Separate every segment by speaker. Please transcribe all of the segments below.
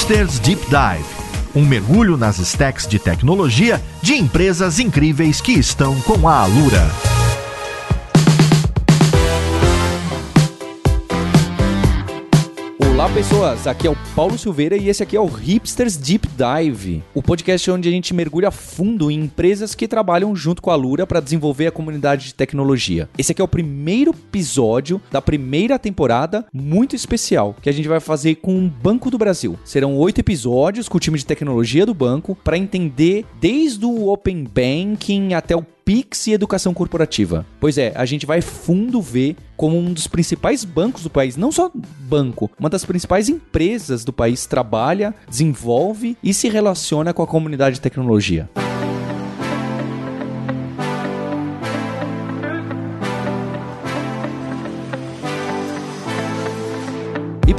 Speaker 1: Hipsters Deep Dive um mergulho nas stacks de tecnologia de empresas incríveis que estão com a Alura.
Speaker 2: Olá pessoas, aqui é o Paulo Silveira e esse aqui é o Hipsters Deep Dive, o podcast onde a gente mergulha fundo em empresas que trabalham junto com a Lura para desenvolver a comunidade de tecnologia. Esse aqui é o primeiro episódio da primeira temporada, muito especial, que a gente vai fazer com o Banco do Brasil. Serão oito episódios com o time de tecnologia do banco para entender desde o Open Banking até o Pix e educação corporativa. Pois é, a gente vai fundo ver como um dos principais bancos do país, não só banco, uma das principais empresas do país trabalha, desenvolve e se relaciona com a comunidade de tecnologia.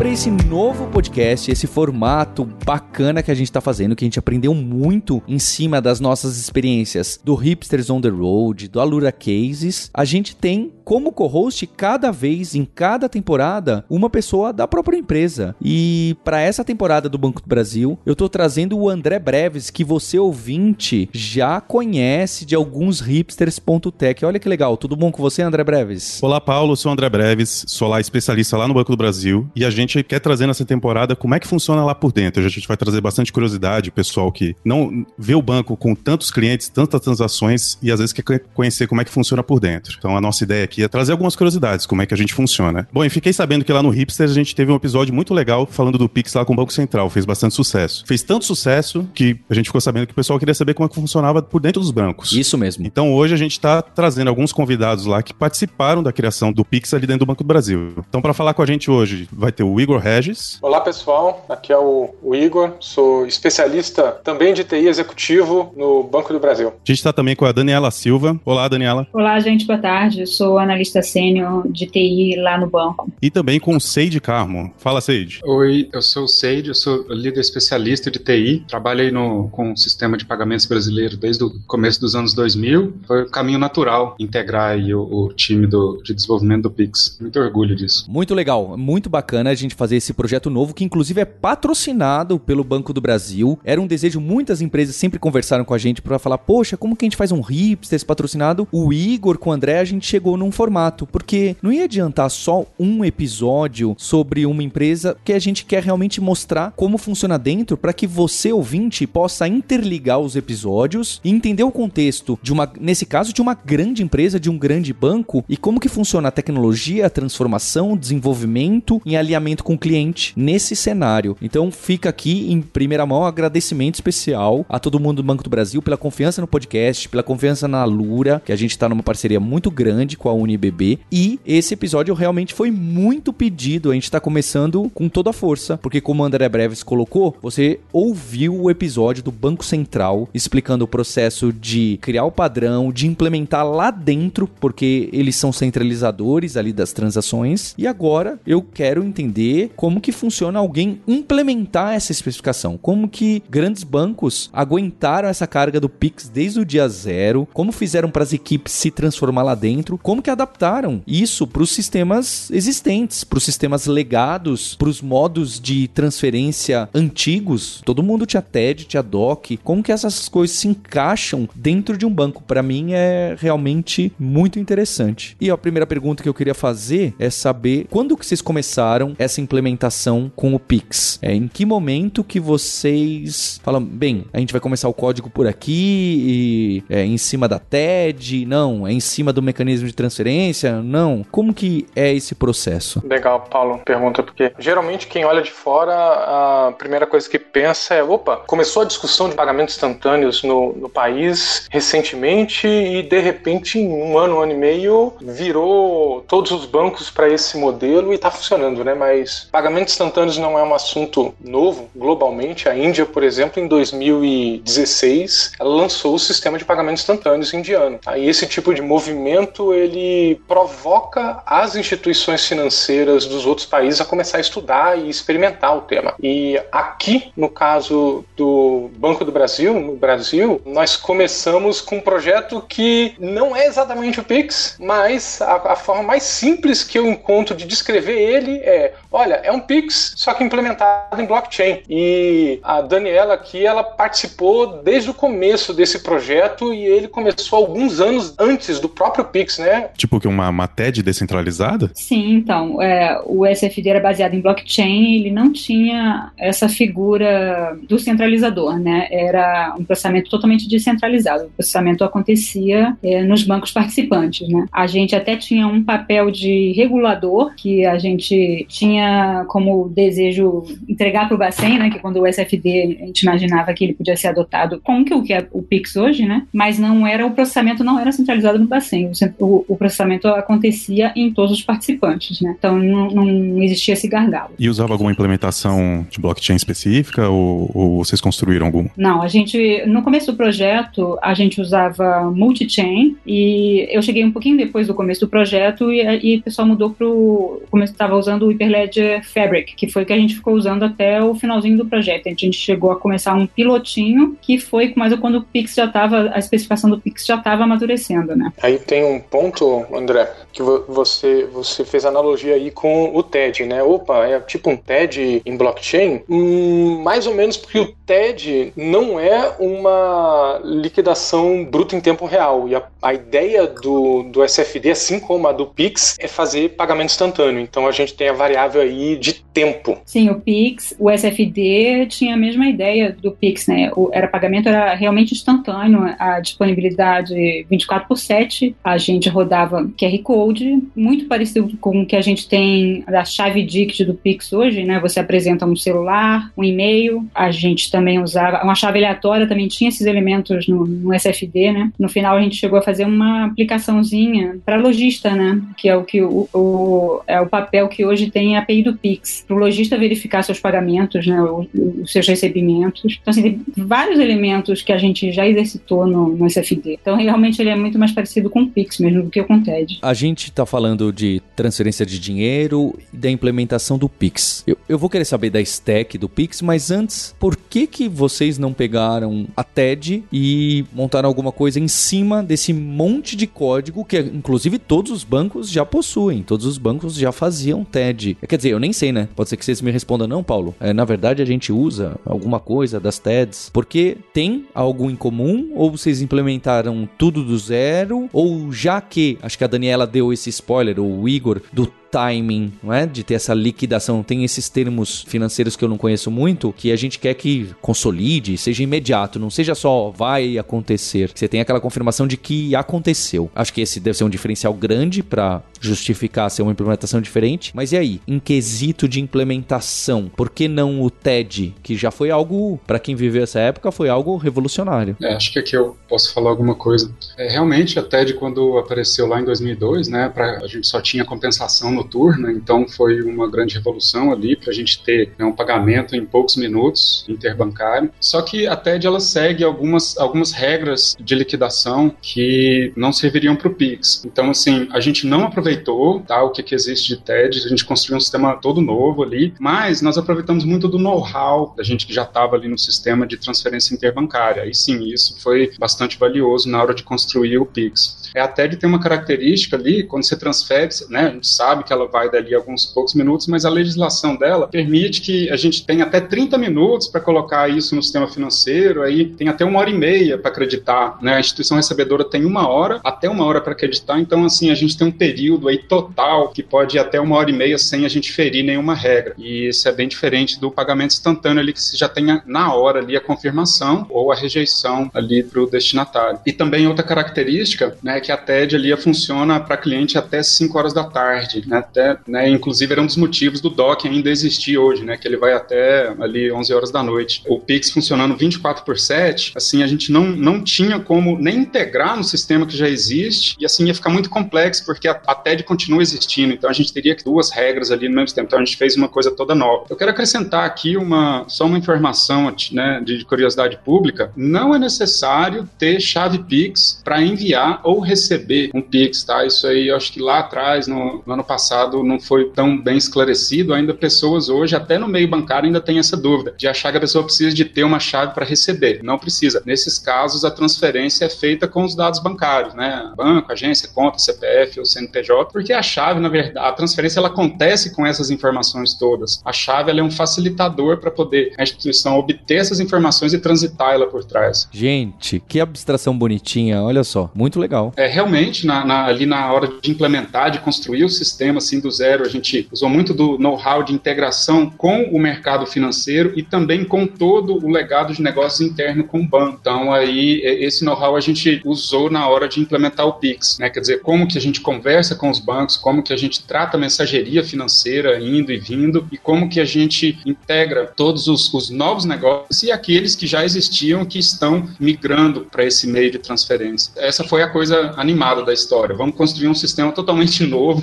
Speaker 2: Para esse novo podcast, esse formato bacana que a gente está fazendo, que a gente aprendeu muito em cima das nossas experiências do Hipsters on the Road, do Alura Cases, a gente tem como co-host cada vez, em cada temporada, uma pessoa da própria empresa. E para essa temporada do Banco do Brasil, eu estou trazendo o André Breves, que você ouvinte já conhece de alguns hipsters.tech. Olha que legal, tudo bom com você, André Breves?
Speaker 3: Olá, Paulo, sou André Breves, sou lá especialista lá no Banco do Brasil e a gente gente quer trazer nessa temporada como é que funciona lá por dentro. A gente vai trazer bastante curiosidade, pessoal que não vê o banco com tantos clientes, tantas transações e às vezes quer conhecer como é que funciona por dentro. Então a nossa ideia aqui é trazer algumas curiosidades, como é que a gente funciona. Bom, e fiquei sabendo que lá no Hipster a gente teve um episódio muito legal falando do Pix lá com o Banco Central, fez bastante sucesso. Fez tanto sucesso que a gente ficou sabendo que o pessoal queria saber como é que funcionava por dentro dos bancos.
Speaker 2: Isso mesmo.
Speaker 3: Então hoje a gente está trazendo alguns convidados lá que participaram da criação do Pix ali dentro do Banco do Brasil. Então para falar com a gente hoje vai ter o Igor Regis.
Speaker 4: Olá pessoal, aqui é o, o Igor, sou especialista também de TI executivo no Banco do Brasil. A
Speaker 3: gente está também com a Daniela Silva. Olá, Daniela.
Speaker 5: Olá, gente, boa tarde. Eu sou analista sênior de TI lá no banco.
Speaker 3: E também com o Seide Carmo. Fala, Seide.
Speaker 6: Oi, eu sou o Seide, eu sou líder especialista de TI. Trabalhei no, com o sistema de pagamentos brasileiro desde o começo dos anos 2000. Foi o caminho natural integrar o, o, time do, de desenvolvimento do Pix. Muito orgulho disso.
Speaker 2: Muito legal, muito bacana a gente fazer esse projeto novo, que inclusive é patrocinado pelo Banco do Brasil. Era um desejo, muitas empresas sempre conversaram com a gente para falar, poxa, como que a gente faz um hipsters patrocinado? O Igor com o André, a gente chegou num formato, porque não ia adiantar só um episódio sobre uma empresa que a gente quer realmente mostrar como funciona dentro para que você, ouvinte, possa interligar os episódios e entender o contexto de uma, nesse caso, de uma grande empresa, de um grande banco e como que funciona a tecnologia, a transformação, o desenvolvimento em alinhamento com o cliente nesse cenário. Então fica aqui em primeira mão um agradecimento especial a todo mundo do Banco do Brasil pela confiança no podcast, pela confiança na Lura, que a gente está numa parceria muito grande com a UniBB. E esse episódio realmente foi muito pedido. A gente está começando com toda a força, porque como o André Breves colocou, você ouviu o episódio do Banco Central explicando o processo de criar o padrão, de implementar lá dentro, porque eles são centralizadores ali das transações. E agora eu quero entender como que funciona alguém implementar essa especificação, como que grandes bancos aguentaram essa carga do Pix desde o dia zero, como fizeram para as equipes se transformar lá dentro, como que adaptaram isso para os sistemas existentes, para os sistemas legados, para os modos de transferência antigos. Todo mundo tinha TED, tinha DOC, como que essas coisas se encaixam dentro de um banco? Para mim é realmente muito interessante. E a primeira pergunta que eu queria fazer é saber quando que vocês começaram essa implementação com o Pix? É, em que momento que vocês falam, bem, a gente vai começar o código por aqui e é em cima da TED? Não, é em cima do mecanismo de transferência? Não. Como que é esse processo?
Speaker 4: Legal, Paulo, pergunta, porque geralmente quem olha de fora, a primeira coisa que pensa é, opa, começou a discussão de pagamentos instantâneos no, no país recentemente e de repente em um ano, um ano e meio virou todos os bancos para esse modelo e está funcionando, né? Mas pagamentos instantâneos não é um assunto novo globalmente. A Índia, por exemplo, em 2016, ela lançou o sistema de pagamentos instantâneos indiano. Aí esse tipo de movimento ele provoca as instituições financeiras dos outros países a começar a estudar e experimentar o tema. E aqui, no caso do Banco do Brasil, no Brasil, nós começamos com um projeto que não é exatamente o Pix, mas a, a forma mais simples que eu encontro de descrever ele é olha, é um Pix, só que implementado em blockchain. E a Daniela aqui, ela participou desde o começo desse projeto e ele começou alguns anos antes do próprio Pix, né?
Speaker 3: Tipo que uma, uma TED descentralizada?
Speaker 5: Sim, então, é, o SFD era baseado em blockchain, ele não tinha essa figura do centralizador, né? Era um processamento totalmente descentralizado. O processamento acontecia é, nos bancos participantes, né? A gente até tinha um papel de regulador que a gente tinha como desejo entregar para o Bacen, né? Que quando o SFD a gente imaginava que ele podia ser adotado como que o que é o Pix hoje, né? Mas não era o processamento não era centralizado no Bacen. O, o processamento acontecia em todos os participantes, né? Então não, não existia esse gargalo.
Speaker 3: E usava alguma implementação de blockchain específica ou, ou vocês construíram algum?
Speaker 5: Não, a gente no começo do projeto a gente usava multi-chain e eu cheguei um pouquinho depois do começo do projeto e, e o pessoal mudou para o começo estava usando o Hyperledger Fabric, que foi o que a gente ficou usando até o finalzinho do projeto. A gente chegou a começar um pilotinho que foi mais quando o Pix já estava a especificação do Pix já estava amadurecendo, né?
Speaker 4: Aí tem um ponto, André, que você você fez analogia aí com o TED, né? Opa, é tipo um TED em blockchain? Hum, mais ou menos porque o TED não é uma liquidação bruta em tempo real. E a, a ideia do, do SFD, assim como a do Pix, é fazer pagamento instantâneo. Então a gente tem a variável aí de tempo.
Speaker 5: Sim, o Pix, o SFD tinha a mesma ideia do Pix, né? O era pagamento era realmente instantâneo, a disponibilidade 24 por 7. A gente rodava QR Code, muito parecido com o que a gente tem da chave DICT do Pix hoje, né? Você apresenta um celular, um e-mail. A gente também usava uma chave aleatória, também tinha esses elementos no, no SFD, né? No final a gente chegou a fazer uma aplicaçãozinha para lojista, né? Que é o que o, o, é o papel que hoje tem a API do Pix, para o lojista verificar seus pagamentos, né? Os, seus recebimentos. Então, assim, tem vários elementos que a gente já exercitou no, no SFD. Então, realmente ele é muito mais parecido com o Pix mesmo do que com o TED.
Speaker 2: A gente está falando de transferência de dinheiro e da implementação do Pix. Eu, eu vou querer saber da stack do Pix, mas antes, por que que vocês não pegaram a TED e montaram alguma coisa em cima desse monte de código que, inclusive, todos os bancos já possuem, todos os bancos já faziam TED. Quer dizer, eu nem sei, né? Pode ser que vocês me respondam, não, Paulo. É, na verdade, a gente usa alguma coisa das TEDs porque tem algo em comum ou vocês implementaram tudo do zero ou já que, acho que a Daniela deu esse spoiler, o Igor, do timing, não é? De ter essa liquidação. Tem esses termos financeiros que eu não conheço muito, que a gente quer que consolide, seja imediato, não seja só vai acontecer. Você tem aquela confirmação de que aconteceu. Acho que esse deve ser um diferencial grande para justificar ser uma implementação diferente. Mas e aí, em quesito de implementação, por que não o TED, que já foi algo, para quem viveu essa época, foi algo revolucionário?
Speaker 6: É, acho que aqui eu posso falar alguma coisa. É, realmente, a TED, quando apareceu lá em 2002, né, pra, a gente só tinha compensação noturna, então foi uma grande revolução ali para a gente ter né, um pagamento em poucos minutos interbancário. Só que a TED ela segue algumas, algumas regras de liquidação que não serviriam para o Pix. Então, assim, a gente não aproveitou tá, o que, que existe de TED, a gente construiu um sistema todo novo ali, mas nós aproveitamos muito do know-how da gente que já estava ali no sistema de transferência interbancária. E sim, isso foi bastante valioso na hora de construir o Pix. É, a TED tem uma característica ali, quando você transfere, né, a gente sabe que ela vai dali alguns poucos minutos, mas a legislação dela permite que a gente tenha até 30 minutos para colocar isso no sistema financeiro, aí tem até uma hora e meia para acreditar, né? A instituição recebedora tem uma hora, até uma hora para acreditar, então assim, a gente tem um período aí total que pode ir até uma hora e meia sem a gente ferir nenhuma regra. E isso é bem diferente do pagamento instantâneo ali que você já tenha na hora ali a confirmação ou a rejeição ali para o destinatário. E também outra característica, né, que a TED ali funciona para cliente até 5 horas da tarde, né? Até, né, inclusive era um dos motivos do DOC ainda existir hoje, né, que ele vai até ali 11 horas da noite. O Pix funcionando 24 por 7, assim, a gente não, não tinha como nem integrar no sistema que já existe e assim ia ficar muito complexo porque a, a TED continua existindo, então a gente teria duas regras ali no mesmo tempo, então a gente fez uma coisa toda nova. Eu quero acrescentar aqui uma só uma informação, né, de curiosidade pública, não é necessário ter chave Pix para enviar ou receber um Pix, tá? Isso aí eu acho que lá atrás, no, no ano passado passado não foi tão bem esclarecido, ainda pessoas hoje, até no meio bancário, ainda tem essa dúvida de achar que a pessoa precisa de ter uma chave para receber. Não precisa. Nesses casos, a transferência é feita com os dados bancários, né? Banco, agência, conta, CPF ou CNPJ, porque a chave, na verdade, a transferência ela acontece com essas informações todas. A chave é um facilitador para poder a instituição obter essas informações e transitar ela por trás.
Speaker 2: Gente, que abstração bonitinha, olha só, muito legal.
Speaker 6: É realmente na, na, ali na hora de implementar, de construir o sistema assim do zero, a gente usou muito do know-how de integração com o mercado financeiro e também com todo o legado de negócios interno com o banco. Então aí esse know-how a gente usou na hora de implementar o Pix, né? Quer dizer, como que a gente conversa com os bancos, como que a gente trata a mensageria financeira indo e vindo e como que a gente integra todos os, os novos negócios e aqueles que já existiam que estão migrando para esse meio de transferência. Essa foi a coisa animada da história. Vamos construir um sistema totalmente novo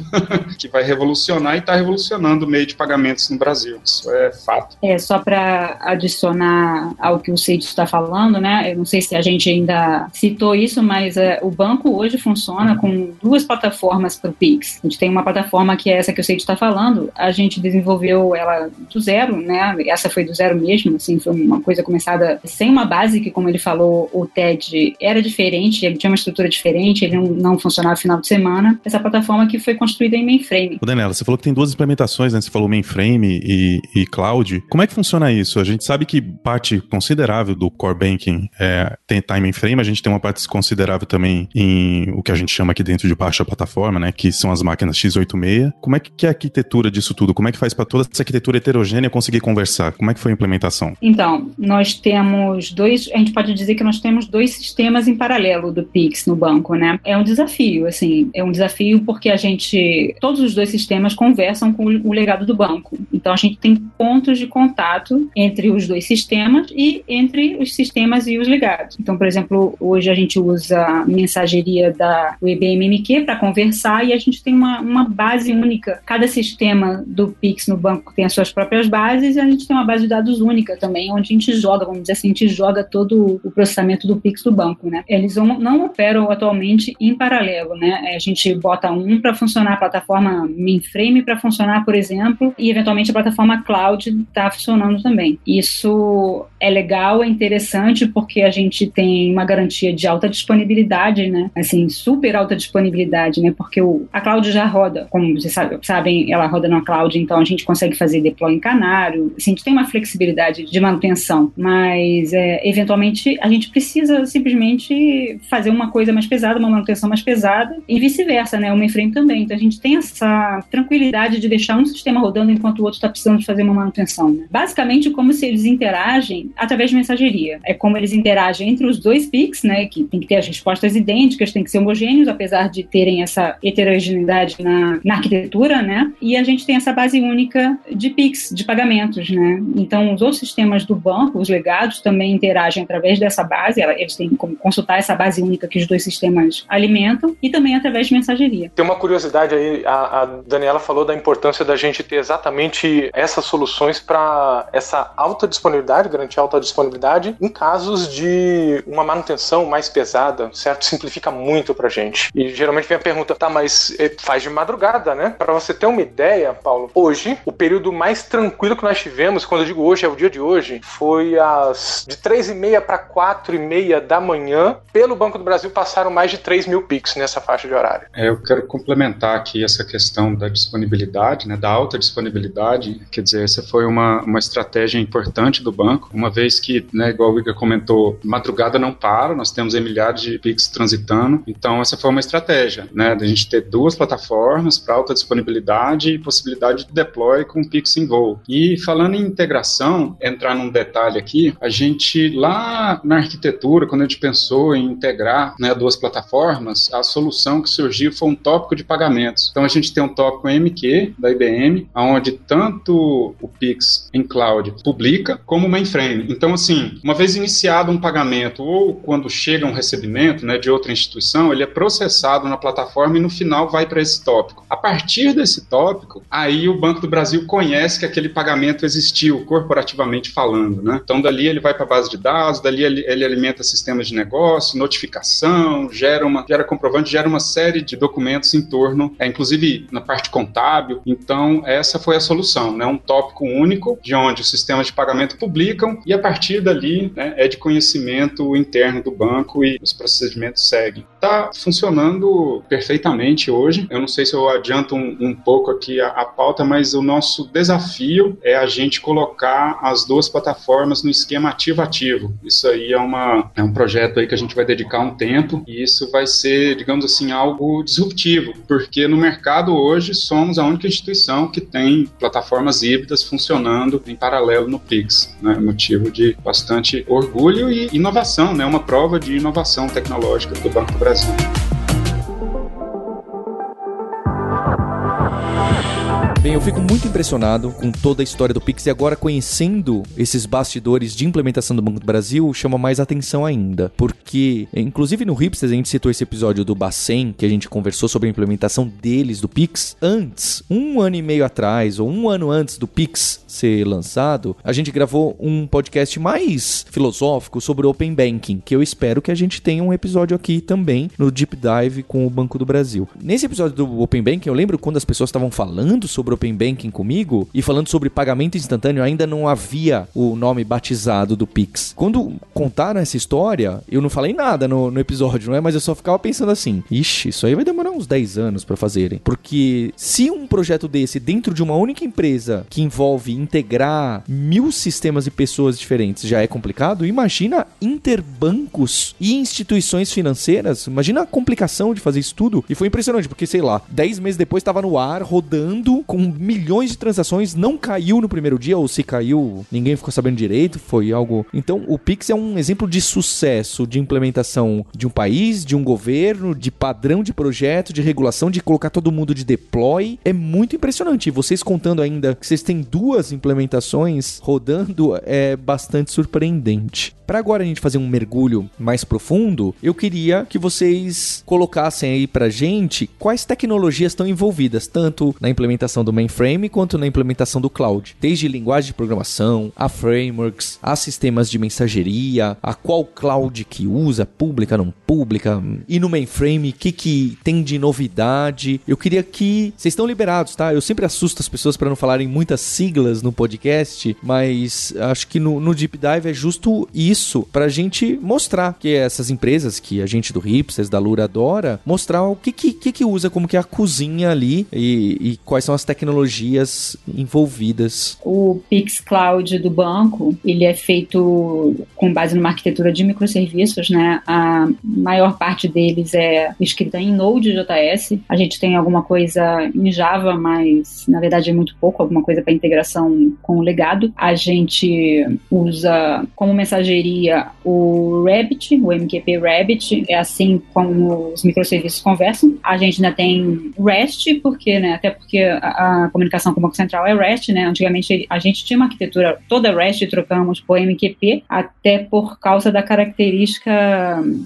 Speaker 6: que vai revolucionar e está revolucionando o meio de pagamentos no Brasil. Isso é fato.
Speaker 5: É, só para adicionar ao que o Cid está falando, né? Eu não sei se a gente ainda citou isso, mas é, o banco hoje funciona com duas plataformas para o Pix. A gente tem uma plataforma que é essa que o Cid está falando. A gente desenvolveu ela do zero, né? Essa foi do zero mesmo, assim, foi uma coisa começada sem uma base que, como ele falou, o TED era diferente, ele tinha uma estrutura diferente, ele não, funcionava no final de semana. Essa plataforma que foi construída em mainframe.
Speaker 3: O Daniela, você falou que tem duas implementações, né? Você falou mainframe e, e cloud. Como é que funciona isso? A gente sabe que parte considerável do core banking é, tem time mainframe, a gente tem uma parte considerável também em o que a gente chama aqui dentro de baixa plataforma, né? Que são as máquinas x86. Como é que é a arquitetura disso tudo? Como é que faz para toda essa arquitetura heterogênea conseguir conversar? Como é que foi a implementação?
Speaker 5: Então, nós temos dois, a gente pode dizer que nós temos dois sistemas em paralelo do Pix no banco, né? É um desafio, assim, é um desafio porque a gente, todos os dois sistemas conversam com o legado do banco. Então, a gente tem pontos de contato entre os dois sistemas e entre os sistemas e os legados. Então, por exemplo, hoje a gente usa a mensageria da IBMMQ para conversar e a gente tem uma, uma base única. Cada sistema do Pix no banco tem as suas próprias bases e a gente tem uma base de dados única também, onde a gente joga, vamos dizer assim, a gente joga todo o processamento do Pix do banco, né? Eles não operam atualmente em paralelo, né? A gente bota um para funcionar a plataforma mainframe para funcionar, por exemplo, e eventualmente a plataforma cloud está funcionando também. Isso é legal, é interessante porque a gente tem uma garantia de alta disponibilidade, né? Assim, super alta disponibilidade, né? Porque o, a cloud já roda, como vocês sabem, ela roda na cloud, então a gente consegue fazer deploy em canário. Assim, a gente tem uma flexibilidade de manutenção, mas é, eventualmente a gente precisa simplesmente fazer uma coisa mais pesada, uma manutenção mais pesada e vice-versa, né? O mainframe também. Então a gente tem essa tranquilidade de deixar um sistema rodando enquanto o outro está precisando de fazer uma manutenção. Né? Basicamente, como se eles interagem através de mensageria. É como eles interagem entre os dois PICs, né? Que tem que ter as respostas idênticas, tem que ser homogêneos, apesar de terem essa heterogeneidade na, na arquitetura, né? E a gente tem essa base única de PICs, de pagamentos, né? Então, os outros sistemas do banco, os legados, também interagem através dessa base, eles têm como consultar essa base única que os dois sistemas alimentam, e também através de mensageria.
Speaker 4: Tem uma curiosidade aí, a, a Daniela falou da importância da gente ter exatamente essas soluções para essa alta disponibilidade, garantir alta disponibilidade em casos de uma manutenção mais pesada, certo? Simplifica muito pra gente. E geralmente vem a pergunta, tá, mas eh, faz de madrugada, né? Para você ter uma ideia, Paulo, hoje, o período mais tranquilo que nós tivemos, quando eu digo hoje, é o dia de hoje, foi às de 3 e meia para 4 e meia da manhã. Pelo Banco do Brasil passaram mais de 3 mil Pix nessa faixa de horário.
Speaker 6: É, eu quero complementar aqui essa questão da disponibilidade, né, da alta disponibilidade. Quer dizer, essa foi uma, uma estratégia importante do banco, uma vez que, né, igual o Igor comentou, madrugada não para, nós temos milhares de Pix transitando, então essa foi uma estratégia, né, da gente ter duas plataformas para alta disponibilidade e possibilidade de deploy com Pix em voo. E falando em integração, entrar num detalhe aqui, a gente lá na arquitetura, quando a gente pensou em integrar né, duas plataformas, a solução que surgiu foi um tópico de pagamentos. Então a gente tem um tópico MQ da IBM, onde tanto o Pix em cloud publica como o mainframe. Então assim, uma vez iniciado um pagamento ou quando chega um recebimento né, de outra instituição, ele é processado na plataforma e no final vai para esse tópico. A partir desse tópico, aí o Banco do Brasil conhece que aquele pagamento existiu, corporativamente falando. Né? Então, dali ele vai para a base de dados, dali ele, ele, alimenta sistemas de negócio, notificação, gera, uma, gera comprovante, gera uma série de documentos em torno. É, inclusive, inclusive na parte contábil. Então, essa foi a solução, né? Um tópico único de onde os sistemas de pagamento publicam e a partir dali né, é de conhecimento interno do banco e os procedimentos seguem. Está funcionando perfeitamente hoje. Eu não sei se eu adianto um, um pouco aqui a, a pauta, mas o nosso desafio é a gente colocar as duas plataformas no esquema ativo-ativo. Isso aí é, uma, é um projeto aí que a gente vai dedicar um tempo e isso vai ser, digamos assim, algo disruptivo, porque no mercado hoje somos a única instituição que tem plataformas híbridas funcionando em paralelo no Pix, né? Motivo de bastante orgulho e inovação, né? Uma prova de inovação tecnológica do Banco do Brasil.
Speaker 2: Bem, eu fico muito impressionado com toda a história do Pix e agora conhecendo esses bastidores de implementação do Banco do Brasil chama mais atenção ainda, porque inclusive no Hipsters a gente citou esse episódio do Bacen, que a gente conversou sobre a implementação deles do Pix. Antes, um ano e meio atrás ou um ano antes do Pix ser lançado, a gente gravou um podcast mais filosófico sobre o Open Banking, que eu espero que a gente tenha um episódio aqui também no Deep Dive com o Banco do Brasil. Nesse episódio do Open Banking, eu lembro quando as pessoas estavam falando sobre Open Banking comigo e falando sobre pagamento instantâneo, ainda não havia o nome batizado do Pix. Quando contaram essa história, eu não falei nada no, no episódio, não é? Mas eu só ficava pensando assim: ixi, isso aí vai demorar uns 10 anos para fazerem. Porque se um projeto desse dentro de uma única empresa que envolve integrar mil sistemas e pessoas diferentes já é complicado, imagina interbancos e instituições financeiras. Imagina a complicação de fazer isso tudo. E foi impressionante, porque sei lá, 10 meses depois estava no ar, rodando com milhões de transações, não caiu no primeiro dia, ou se caiu, ninguém ficou sabendo direito, foi algo. Então, o Pix é um exemplo de sucesso de implementação de um país, de um governo, de padrão de projeto, de regulação, de colocar todo mundo de deploy. É muito impressionante. Vocês contando ainda que vocês têm duas implementações rodando é bastante surpreendente. Para agora a gente fazer um mergulho mais profundo, eu queria que vocês colocassem aí pra gente quais tecnologias estão envolvidas, tanto na implementação do mainframe quanto na implementação do cloud. Desde linguagem de programação, a frameworks, a sistemas de mensageria, a qual cloud que usa, pública, não pública, e no mainframe, o que, que tem de novidade. Eu queria que. Vocês estão liberados, tá? Eu sempre assusto as pessoas para não falarem muitas siglas no podcast, mas acho que no, no Deep Dive é justo isso isso pra gente mostrar que essas empresas que a gente do Hipsters, da Lura adora, mostrar o que que, que, usa, como que é a cozinha ali e, e quais são as tecnologias envolvidas.
Speaker 5: O Pix Cloud do banco, ele é feito com base numa arquitetura de microserviços, né? A maior parte deles é escrita em Node.js. A gente tem alguma coisa em Java, mas na verdade é muito pouco, alguma coisa para integração com o legado. A gente usa como mensageria o Rabbit, o MQP Rabbit, é assim como os microserviços conversam. A gente ainda tem REST, porque, né, até porque a comunicação com o Banco Central é REST, né, antigamente a gente tinha uma arquitetura toda REST trocamos por MQP, até por causa da característica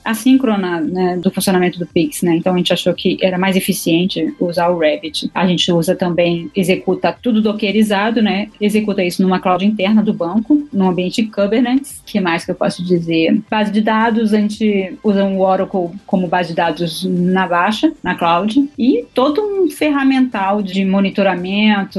Speaker 5: assíncrona, né, do funcionamento do Pix, né, então a gente achou que era mais eficiente usar o Rabbit. A gente usa também, executa tudo dockerizado, né, executa isso numa cloud interna do banco, no ambiente Kubernetes, que mais que eu posso dizer? Base de dados, a gente usa o Oracle como base de dados na baixa, na cloud, e todo um ferramental de monitoramento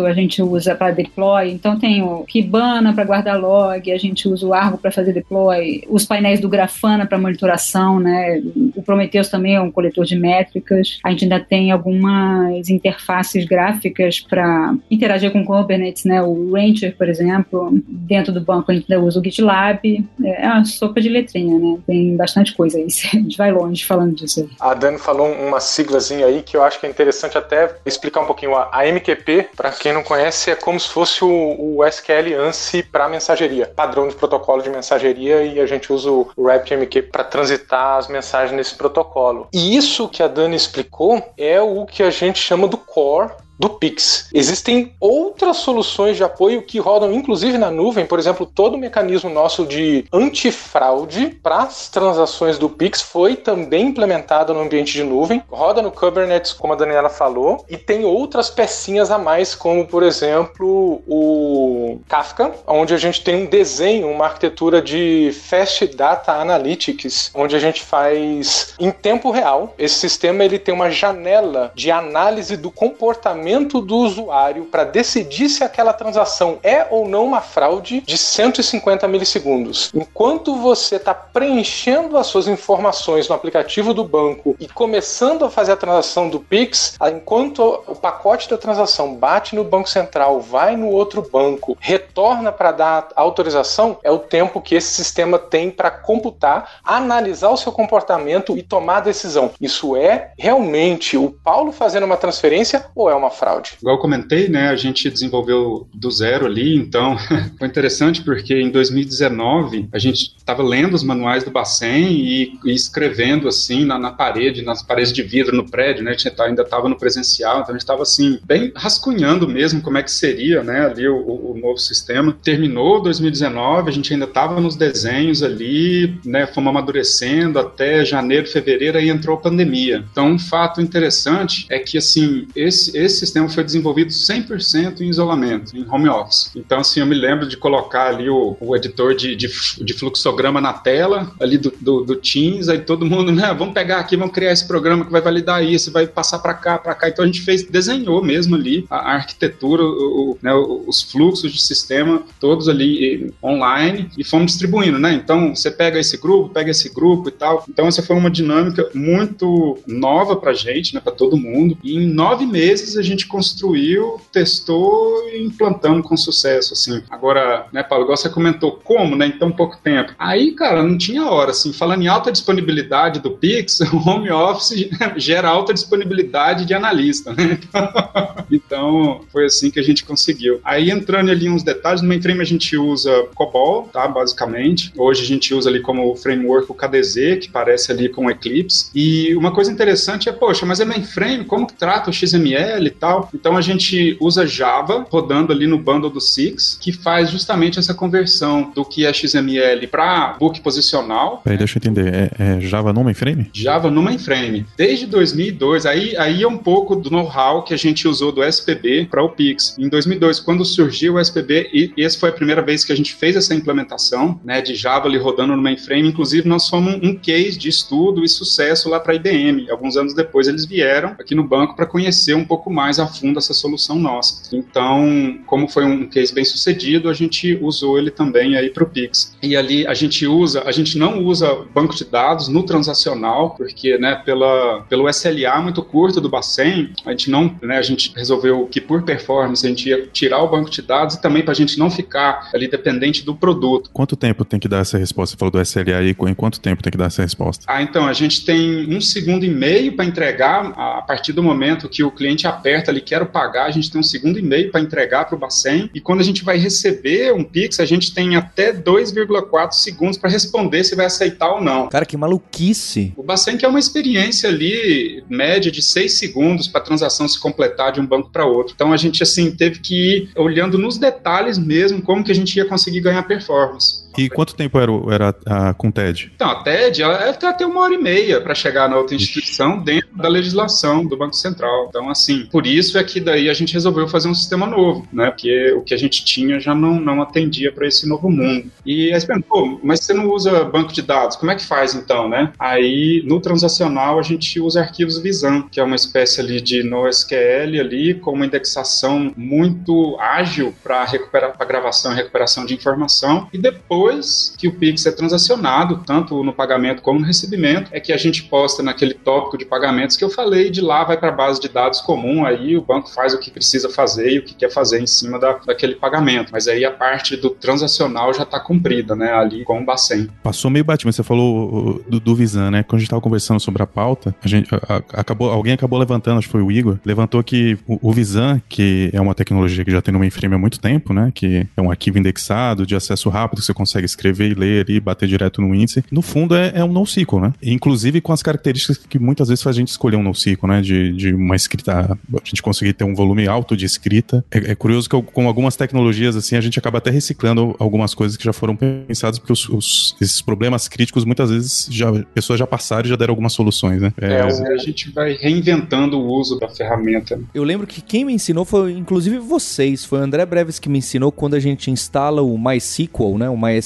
Speaker 5: a gente usa para deploy. Então tem o Kibana para guardar log, a gente usa o Argo para fazer deploy, os painéis do Grafana para monitoração, né? O Prometheus também é um coletor de métricas. A gente ainda tem algumas interfaces gráficas para interagir com Kubernetes, né? O Rancher, por exemplo, dentro do banco a gente ainda usa o GitLab. É, é uma sopa de letrinha, né? Tem bastante coisa aí. A gente vai longe falando disso aí.
Speaker 4: A Dani falou uma siglazinha aí que eu acho que é interessante até explicar um pouquinho. A MQP, para quem não conhece, é como se fosse o, o SQL ANSI para mensageria, padrão de protocolo de mensageria, e a gente usa o RabbitMQ para transitar as mensagens nesse protocolo. E isso que a Dani explicou é o que a gente chama do core do Pix. Existem outras soluções de apoio que rodam inclusive na nuvem, por exemplo, todo o mecanismo nosso de antifraude para as transações do Pix foi também implementado no ambiente de nuvem, roda no Kubernetes, como a Daniela falou, e tem outras pecinhas a mais, como por exemplo o Kafka, onde a gente tem um desenho, uma arquitetura de Fast Data Analytics, onde a gente faz em tempo real. Esse sistema ele tem uma janela de análise do comportamento do usuário para decidir se aquela transação é ou não uma fraude de 150 milissegundos. Enquanto você está preenchendo as suas informações no aplicativo do banco e começando a fazer a transação do Pix, enquanto o pacote da transação bate no banco central, vai no outro banco, retorna para dar autorização, é o tempo que esse sistema tem para computar, analisar o seu comportamento e tomar a decisão. Isso é realmente o Paulo fazendo uma transferência ou é uma fraude?
Speaker 6: Igual eu comentei, né, a gente desenvolveu do zero ali, então foi interessante porque em 2019 a gente estava lendo os manuais do Bacen e, e escrevendo assim na, na, parede, nas paredes de vidro no prédio, né, a gente ainda estava no presencial, então a gente estava assim bem rascunhando mesmo como é que seria, né, ali o, o novo sistema. Terminou 2019, a gente ainda estava nos desenhos ali, né, fomos amadurecendo até janeiro, fevereiro aí entrou a pandemia. Então um fato interessante é que assim esse, esse sistema foi desenvolvido 100% em isolamento, em home office. Então assim eu me lembro de colocar ali o, o editor de, de, de, fluxograma na tela ali do, do, do, Teams, aí todo mundo, né, vamos pegar aqui, vamos criar esse programa que vai validar isso, vai passar para cá, para cá. Então a gente fez, desenhou mesmo ali a, a arquitetura, o, né, os fluxos de sistema todos ali online e fomos distribuindo, né? Então você pega esse grupo, pega esse grupo e tal. Então essa foi uma dinâmica muito nova para gente, né, para todo mundo. E em nove meses a gente construiu, testou e implantamos com sucesso, assim. Agora, né, Paulo, igual você comentou, como, né, em tão pouco tempo? Aí, cara, não tinha hora, assim, falando em alta disponibilidade do Pix, o home office gera alta disponibilidade de analista, né? Então, foi assim que a gente conseguiu. Aí, entrando ali uns detalhes, no mainframe a gente usa COBOL, tá, basicamente. Hoje a gente usa ali como framework o KDZ, que parece ali com Eclipse. E uma coisa interessante é, poxa, mas é mainframe, como que trata o XML tal? Então, a gente usa Java, rodando ali no bundle do Six, que faz justamente essa conversão do que é XML para book posicional.
Speaker 3: Peraí, deixa eu entender. É, é, Java no mainframe?
Speaker 6: Java no mainframe. Desde 2002, aí, aí é um pouco do know-how que a gente usou do SPB para o Pix. Em 2002, quando surgiu o SPB, e, e essa foi a primeira vez que a gente fez essa implementação né, de Java ali rodando no mainframe. Inclusive, nós fomos um case de estudo e sucesso lá para a IBM. Alguns anos depois, eles vieram aqui no banco para conhecer um pouco mais a fundo essa solução nossa. Então, como foi um case bem sucedido, a gente usou ele também aí para o Pix. E ali a gente usa, a gente não usa banco de dados no transacional, porque, né, pela, pelo SLA muito curto do Bacen, a gente não, né, a gente resolveu que por performance a gente ia tirar o banco de dados e também para a gente não ficar ali dependente do produto.
Speaker 3: Quanto tempo tem que dar essa resposta? Você falou do SLA aí, em quanto tempo tem que dar essa resposta?
Speaker 6: Ah, então, a gente tem um segundo e meio para entregar a partir do momento que o cliente aperta ali, quero pagar, a gente tem um segundo e meio para entregar para o Bacen e quando a gente vai receber um Pix, a gente tem até 2,4 segundos para responder se vai aceitar ou não.
Speaker 2: Cara, que maluquice.
Speaker 6: O Bacen que é uma experiência ali média de 6 segundos para a transação se completar de um banco para outro. Então a gente assim teve que ir olhando nos detalhes mesmo como que a gente ia conseguir ganhar performance.
Speaker 3: E quanto tempo era, era a, com TED?
Speaker 6: Então, a TED ela é até uma hora e meia para chegar na outra instituição dentro da legislação do Banco Central. Então, assim, por isso é que daí a gente resolveu fazer um sistema novo, né? Porque o que a gente tinha já não, não atendia para esse novo mundo. E aí você pô, mas você não usa banco de dados, como é que faz então, né? Aí, no transacional, a gente usa arquivos Visan, que é uma espécie ali de NoSQL ali, com uma indexação muito ágil para recuperar, para gravação e recuperação de informação. E depois depois que o Pix é transacionado, tanto no pagamento como no recebimento, é que a gente posta naquele tópico de pagamentos que eu falei, de lá vai para a base de dados comum, aí o banco faz o que precisa fazer e o que quer fazer em cima da, daquele pagamento. Mas aí a parte do transacional já está cumprida, né, ali com o Bacen.
Speaker 3: Passou meio batido, mas você falou do, do Visan, né? Quando a gente estava conversando sobre a pauta, a gente a, a, acabou, alguém acabou levantando, acho que foi o Igor, levantou que o, o Visan, que é uma tecnologia que já tem no mainframe há muito tempo, né? Que é um arquivo indexado de acesso rápido que você consegue consegue escrever e ler ali, bater direto no índice. No fundo, é, é um NoSQL, né? Inclusive com as características que muitas vezes faz a gente escolher um NoSQL, né? De, de uma escrita, a gente conseguir ter um volume alto de escrita. É, é curioso que com algumas tecnologias, assim, a gente acaba até reciclando algumas coisas que já foram pensadas, porque os, os, esses problemas críticos, muitas vezes, já, pessoas já passaram e já deram algumas soluções, né?
Speaker 6: É, é a gente vai reinventando o uso da ferramenta.
Speaker 2: Eu lembro que quem me ensinou foi, inclusive, vocês. Foi o André Breves que me ensinou quando a gente instala o MySQL, né? O MySQL.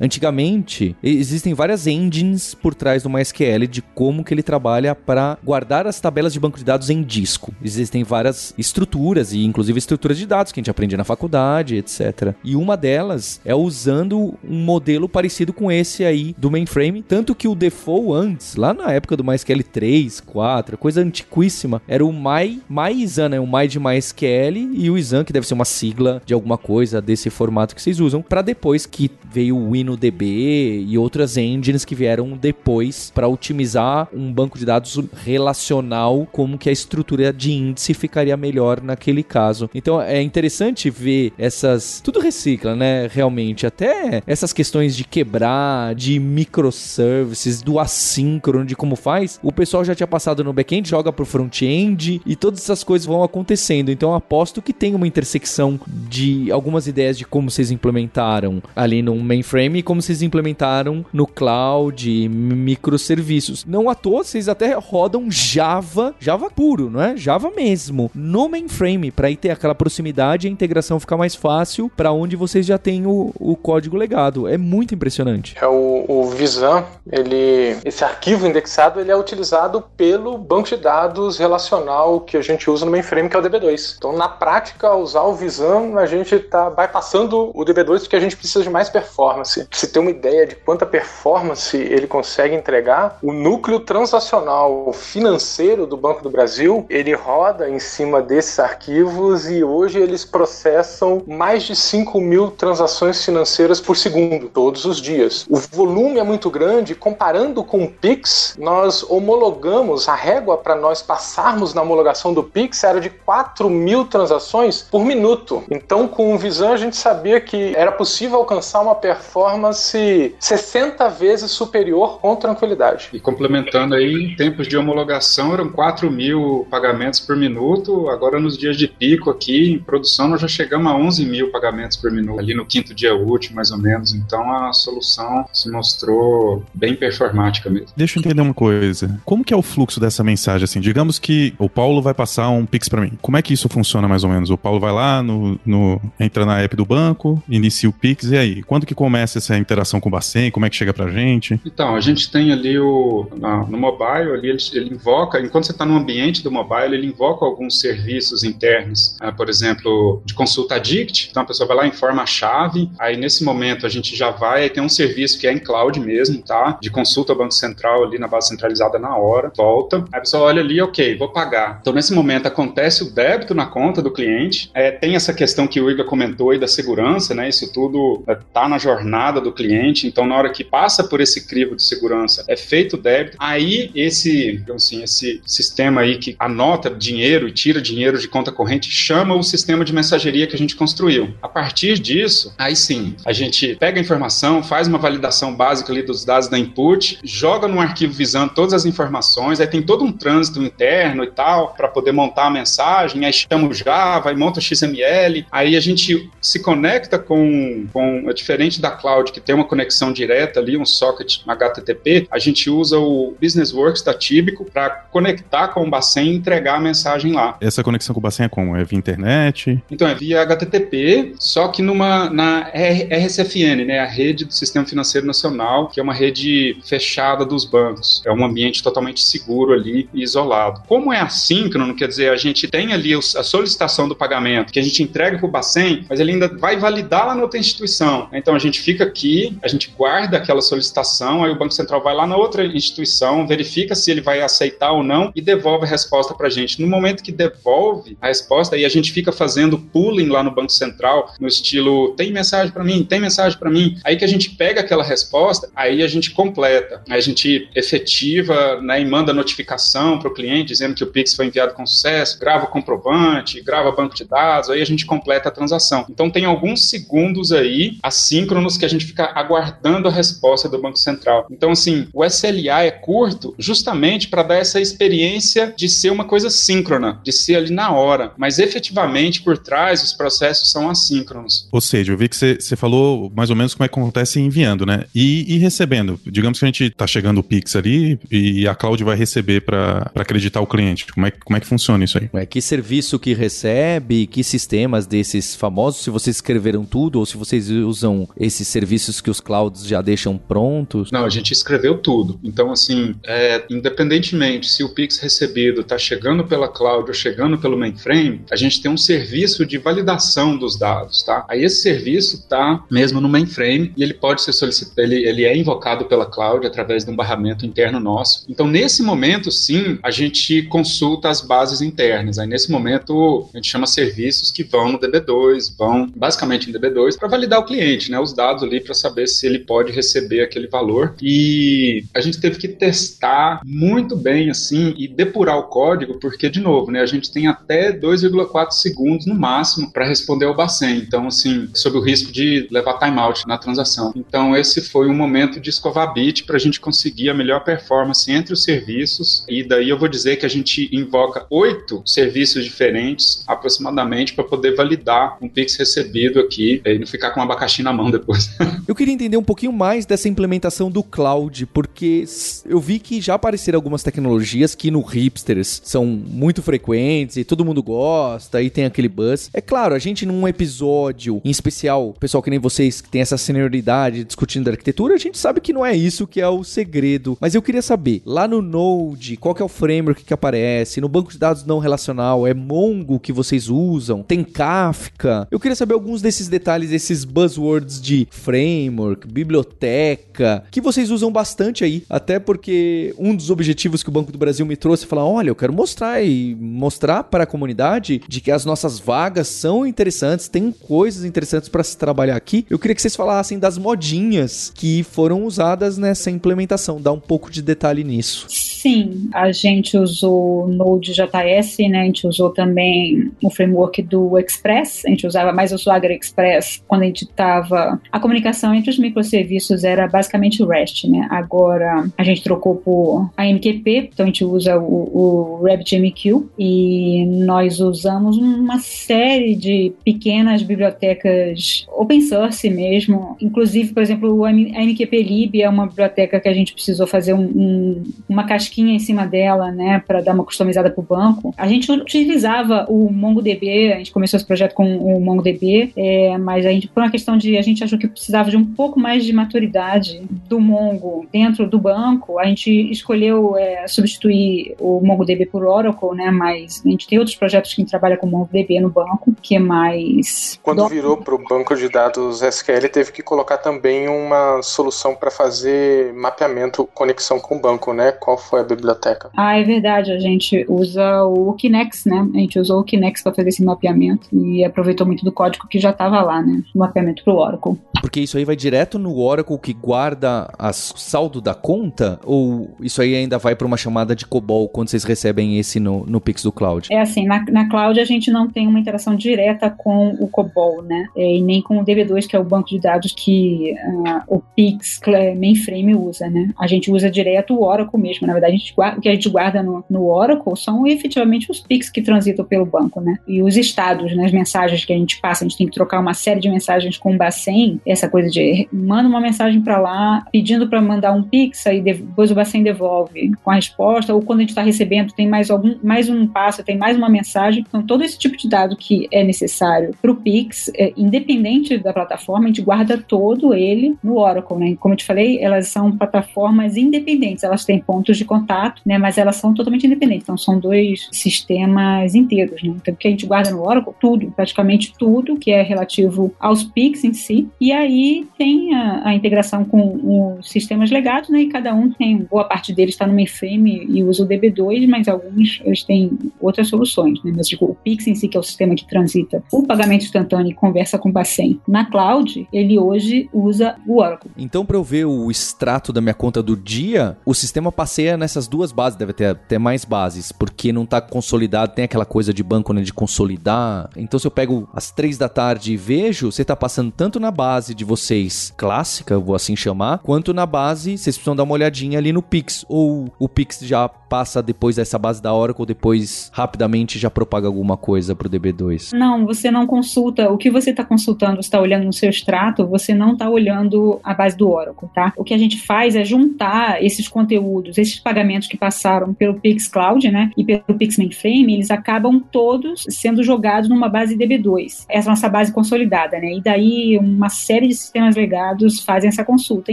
Speaker 2: Antigamente, existem várias engines por trás do MySQL de como que ele trabalha para guardar as tabelas de banco de dados em disco. Existem várias estruturas e inclusive estruturas de dados que a gente aprende na faculdade, etc. E uma delas é usando um modelo parecido com esse aí do mainframe, tanto que o default antes, lá na época do MySQL 3, 4, coisa antiquíssima, era o My, MyISAN, né? O My de MySQL e o ISAN, que deve ser uma sigla de alguma coisa desse formato que vocês usam, para depois que veio o InnoDB e outras engines que vieram depois para otimizar um banco de dados relacional, como que a estrutura de índice ficaria melhor naquele caso. Então é interessante ver essas. Tudo recicla, né? Realmente. Até essas questões de quebrar, de microservices, do assíncrono, de como faz. O pessoal já tinha passado no back-end, joga pro front-end e todas essas coisas vão acontecendo. Então aposto que tem uma intersecção de algumas ideias de como vocês implementaram ali no mainframe e como vocês implementaram no cloud, microserviços. Não à toa, vocês até rodam Java, Java puro, não é? Java mesmo, no mainframe, para ir ter aquela proximidade e a integração ficar mais fácil para onde vocês já têm o, o código legado. É muito impressionante.
Speaker 4: É o, o Visan, ele, esse arquivo indexado, ele é utilizado pelo banco de dados relacional que a gente usa no mainframe, que é o DB2. Então, na prática, usar o Visan, a gente tá bypassando o DB2 porque a gente precisa de mais performance. Pra você ter uma ideia de quanta performance ele consegue entregar, o núcleo transacional financeiro do Banco do Brasil, ele roda em cima desses arquivos e hoje eles processam mais de 5 mil transações financeiras por segundo, todos os dias. O volume é muito grande, comparando com o Pix, nós homologamos a régua para nós passarmos na homologação do Pix era de 4 mil transações por minuto. Então, com o Visan, a gente sabia que era possível alcançar uma performance 60 vezes superior com tranquilidade.
Speaker 6: E complementando aí, em tempos de homologação eram 4 mil pagamentos por minuto, agora nos dias de pico aqui, em produção, nós já chegamos a 11 mil pagamentos por minuto, ali no quinto dia útil, mais ou menos. Então a solução se mostrou bem performática mesmo.
Speaker 3: Deixa eu entender uma coisa. Como que é o fluxo dessa mensagem? Assim, digamos que o Paulo vai passar um Pix para mim. Como é que isso funciona mais ou menos? O Paulo vai lá, no, no, entra na app do banco, inicia o Pix, e aí? Quando que começa essa interação com o Bacen? Como é que chega pra gente?
Speaker 6: Então, a gente tem ali o, na, no mobile, ali ele, ele invoca, enquanto você está no ambiente do mobile, ele invoca alguns serviços internos, ah, por exemplo, de consulta addict. Então a pessoa vai lá, informa a chave, aí nesse momento a gente já vai, tem um serviço que é em cloud mesmo, tá? De consulta ao Banco Central ali na base centralizada na hora, volta. Aí a pessoa olha ali, ok, vou pagar. Então nesse momento acontece o débito na conta do cliente. É, tem essa questão que o Igor comentou aí da segurança, né? Isso tudo é, tá na jornada do cliente. Então na hora que passa por esse crivo de segurança, é feito o débito. Aí esse, assim, esse sistema aí que anota dinheiro e tira dinheiro de conta corrente chama o sistema de mensageria que a gente construiu. A partir disso, aí sim, a gente pega a informação, faz uma validação básica ali dos dados da input, joga no arquivo visando todas as informações, aí tem todo um trânsito interno e tal para poder montar a mensagem, aí chama o Java, aí monta o XML, aí a gente se conecta com, com é diferente da cloud que tem uma conexão direta ali, um socket HTTP, a gente usa o Businessworks da Tíbico para conectar com o Bacen e entregar a mensagem lá.
Speaker 3: Essa conexão com o Bacen é como? É via internet?
Speaker 6: Então, é via HTTP, só que numa na RSFN, né, a rede do Sistema Financeiro Nacional, que é uma rede fechada dos bancos. É um ambiente totalmente seguro ali e isolado. Como é assíncrono, quer dizer, a gente tem ali a solicitação do pagamento, que a gente entrega para o Bacen, mas ele ainda vai validar lá na outra instituição. Então, a gente fica aqui, a gente guarda aquela solicitação, aí o Banco Central vai lá na outra instituição, verifica se ele vai aceitar ou não e devolve a resposta para a gente. No momento que devolve a resposta, aí a gente fica fazendo pooling lá no Banco Central, no estilo tem mensagem para mim, tem mensagem para mim. Aí que a gente pega aquela resposta, aí a gente completa, aí a gente efetiva né, e manda notificação para o cliente dizendo que o Pix foi enviado com sucesso, grava o comprovante, grava banco de dados, aí a gente completa a transação. Então tem alguns segundos aí, assíncronos que a gente fica aguardando a resposta do Banco Central. Então, assim, o SLA é curto justamente para dar essa experiência de ser uma coisa síncrona, de ser ali na hora, mas efetivamente por trás os processos são assíncronos.
Speaker 3: Ou seja, eu vi que você falou mais ou menos como é que acontece enviando, né? E, e recebendo. Digamos que a gente está chegando o Pix ali e a cloud vai receber para acreditar o cliente. Como é, como é que funciona isso aí?
Speaker 2: É, que serviço que recebe, que sistemas desses famosos, se vocês escreveram tudo ou se vocês usam esses serviços que os clouds já deixam prontos?
Speaker 6: Não, a gente escreveu tudo. Então, assim, é, independentemente se o Pix recebido está chegando pela cloud ou chegando pelo mainframe, a gente tem um serviço de validação dos dados, tá? Aí esse serviço está mesmo no mainframe e ele pode ser solicitado, ele, ele é invocado pela cloud através de um barramento interno nosso. Então, nesse momento, sim, a gente consulta as bases internas. Aí, nesse momento, a gente chama serviços que vão no DB2, vão basicamente em DB2 para validar o cliente, né? Os dados ali para saber se ele pode receber aquele valor. E a gente teve que testar muito bem assim e depurar o código, porque de novo, né, a gente tem até 2,4 segundos no máximo para responder ao Bacen. Então, assim, sob o risco de levar timeout na transação. Então, esse foi um momento de escovar bit para a gente conseguir a melhor performance entre os serviços. E daí eu vou dizer que a gente invoca oito serviços diferentes aproximadamente para poder validar um Pix recebido aqui e não ficar com um abacaxi na mão depois.
Speaker 2: eu queria entender um pouquinho mais dessa implementação do cloud, porque eu vi que já apareceram algumas tecnologias que no Hipsters são muito frequentes e todo mundo gosta e tem aquele buzz. É claro, a gente num episódio em especial, pessoal que nem vocês que tem essa senioridade discutindo arquitetura, a gente sabe que não é isso que é o segredo. Mas eu queria saber, lá no Node, qual que é o framework que aparece? No banco de dados não relacional, é Mongo que vocês usam? Tem Kafka? Eu queria saber alguns desses detalhes, esses buzzwords de framework, biblioteca, que vocês usam bastante aí, até porque um dos objetivos que o Banco do Brasil me trouxe é falar, olha, eu quero mostrar e mostrar para a comunidade de que as nossas vagas são interessantes, tem coisas interessantes para se trabalhar aqui. Eu queria que vocês falassem das modinhas que foram usadas nessa implementação, dá um pouco de detalhe nisso.
Speaker 5: Sim, a gente usou Node.js, né? A gente usou também o framework do Express, a gente usava mais o Swagger Express quando a gente estava. A comunicação entre os microserviços era basicamente o REST, né? Agora a gente trocou por AMQP, então a gente usa o, o RabbitMQ e nós usamos uma série de pequenas bibliotecas open source mesmo, inclusive, por exemplo, a AMQP é uma biblioteca que a gente precisou fazer um, um, uma casquinha em cima dela, né, para dar uma customizada para o banco. A gente utilizava o MongoDB, a gente começou esse projeto com o MongoDB, é, mas a gente, por uma questão de, a gente achou que precisava de um pouco mais de maturidade do Mongo dentro do banco, a gente escolheu é, substituir o MongoDB por Oracle, né, mas a gente tem outros projetos que a gente trabalha com MongoDB no banco, que é mais...
Speaker 4: Quando virou para o banco de dados SQL, teve que colocar também uma solução para fazer mapeamento, conexão com o banco, né? Qual foi a biblioteca?
Speaker 5: Ah, é verdade. A gente usa o Kinex, né? A gente usou o Kinex para fazer esse mapeamento e aproveitou muito do código que já estava lá, né? O mapeamento para o Oracle.
Speaker 2: Porque isso aí vai direto no Oracle que guarda o saldo da conta? Ou isso aí ainda vai para uma chamada de COBOL quando vocês recebem esse no, no Pix do Cloud?
Speaker 5: É assim, na, na Cloud a gente não tem uma interação direta com o COBOL, né? E nem com o DB2, que é o banco de dados que uh, o Pix mainframe usa, né? A gente usa direto o Oracle mesmo. Na verdade, a gente guarda, o que a gente guarda no, no Oracle são efetivamente os Pix que transitam pelo banco, né? E os estados, né? As mensagens que a gente passa, a gente tem que trocar uma série de mensagens com o Bacen, essa coisa de manda uma mensagem para lá pedindo para mandar um Pix, aí depois o Bacen devolve com a resposta, ou quando a gente está recebendo, tem mais algum, mais um passo, tem mais uma mensagem. Então, todo esse tipo de dado que é necessário para o Pix, é, independente da plataforma, a gente guarda todo ele no Oracle, né? Como eu te falei, elas são plataformas independentes, elas têm pontos de contato, né? Mas elas são totalmente independentes. Então, são dois sistemas inteiros, né? Então, que a gente guarda no Oracle, tudo, praticamente tudo que é relativo aos Pix em si. E aí tem a, a integração com os sistemas legados, né? E cada um tem, boa parte deles está no mainframe e usa o DB2, mas alguns eles têm outras soluções, né? Mas tipo, o Pix em si, que é o sistema que transita o pagamento instantâneo e conversa com o Bacen na cloud, ele hoje usa o Oracle.
Speaker 2: Então, para eu ver o extrato da minha conta do dia, o sistema passeia nessas duas bases, deve ter até mais bases, porque não está consolidado, tem aquela coisa de banco, né, de consolidar. Então, se eu pego às três da tarde e vejo, você está passando tanto tanto na base de vocês clássica, vou assim chamar, quanto na base, vocês precisam dar uma olhadinha ali no Pix. Ou o Pix já passa depois dessa base da Oracle, depois rapidamente já propaga alguma coisa pro DB2?
Speaker 5: Não, você não consulta. O que você está consultando, está olhando no seu extrato, você não está olhando a base do Oracle, tá? O que a gente faz é juntar esses conteúdos, esses pagamentos que passaram pelo Pix Cloud, né, e pelo Pix Mainframe, eles acabam todos sendo jogados numa base DB2. Essa é a nossa base consolidada, né? E daí uma série de sistemas legados fazem essa consulta,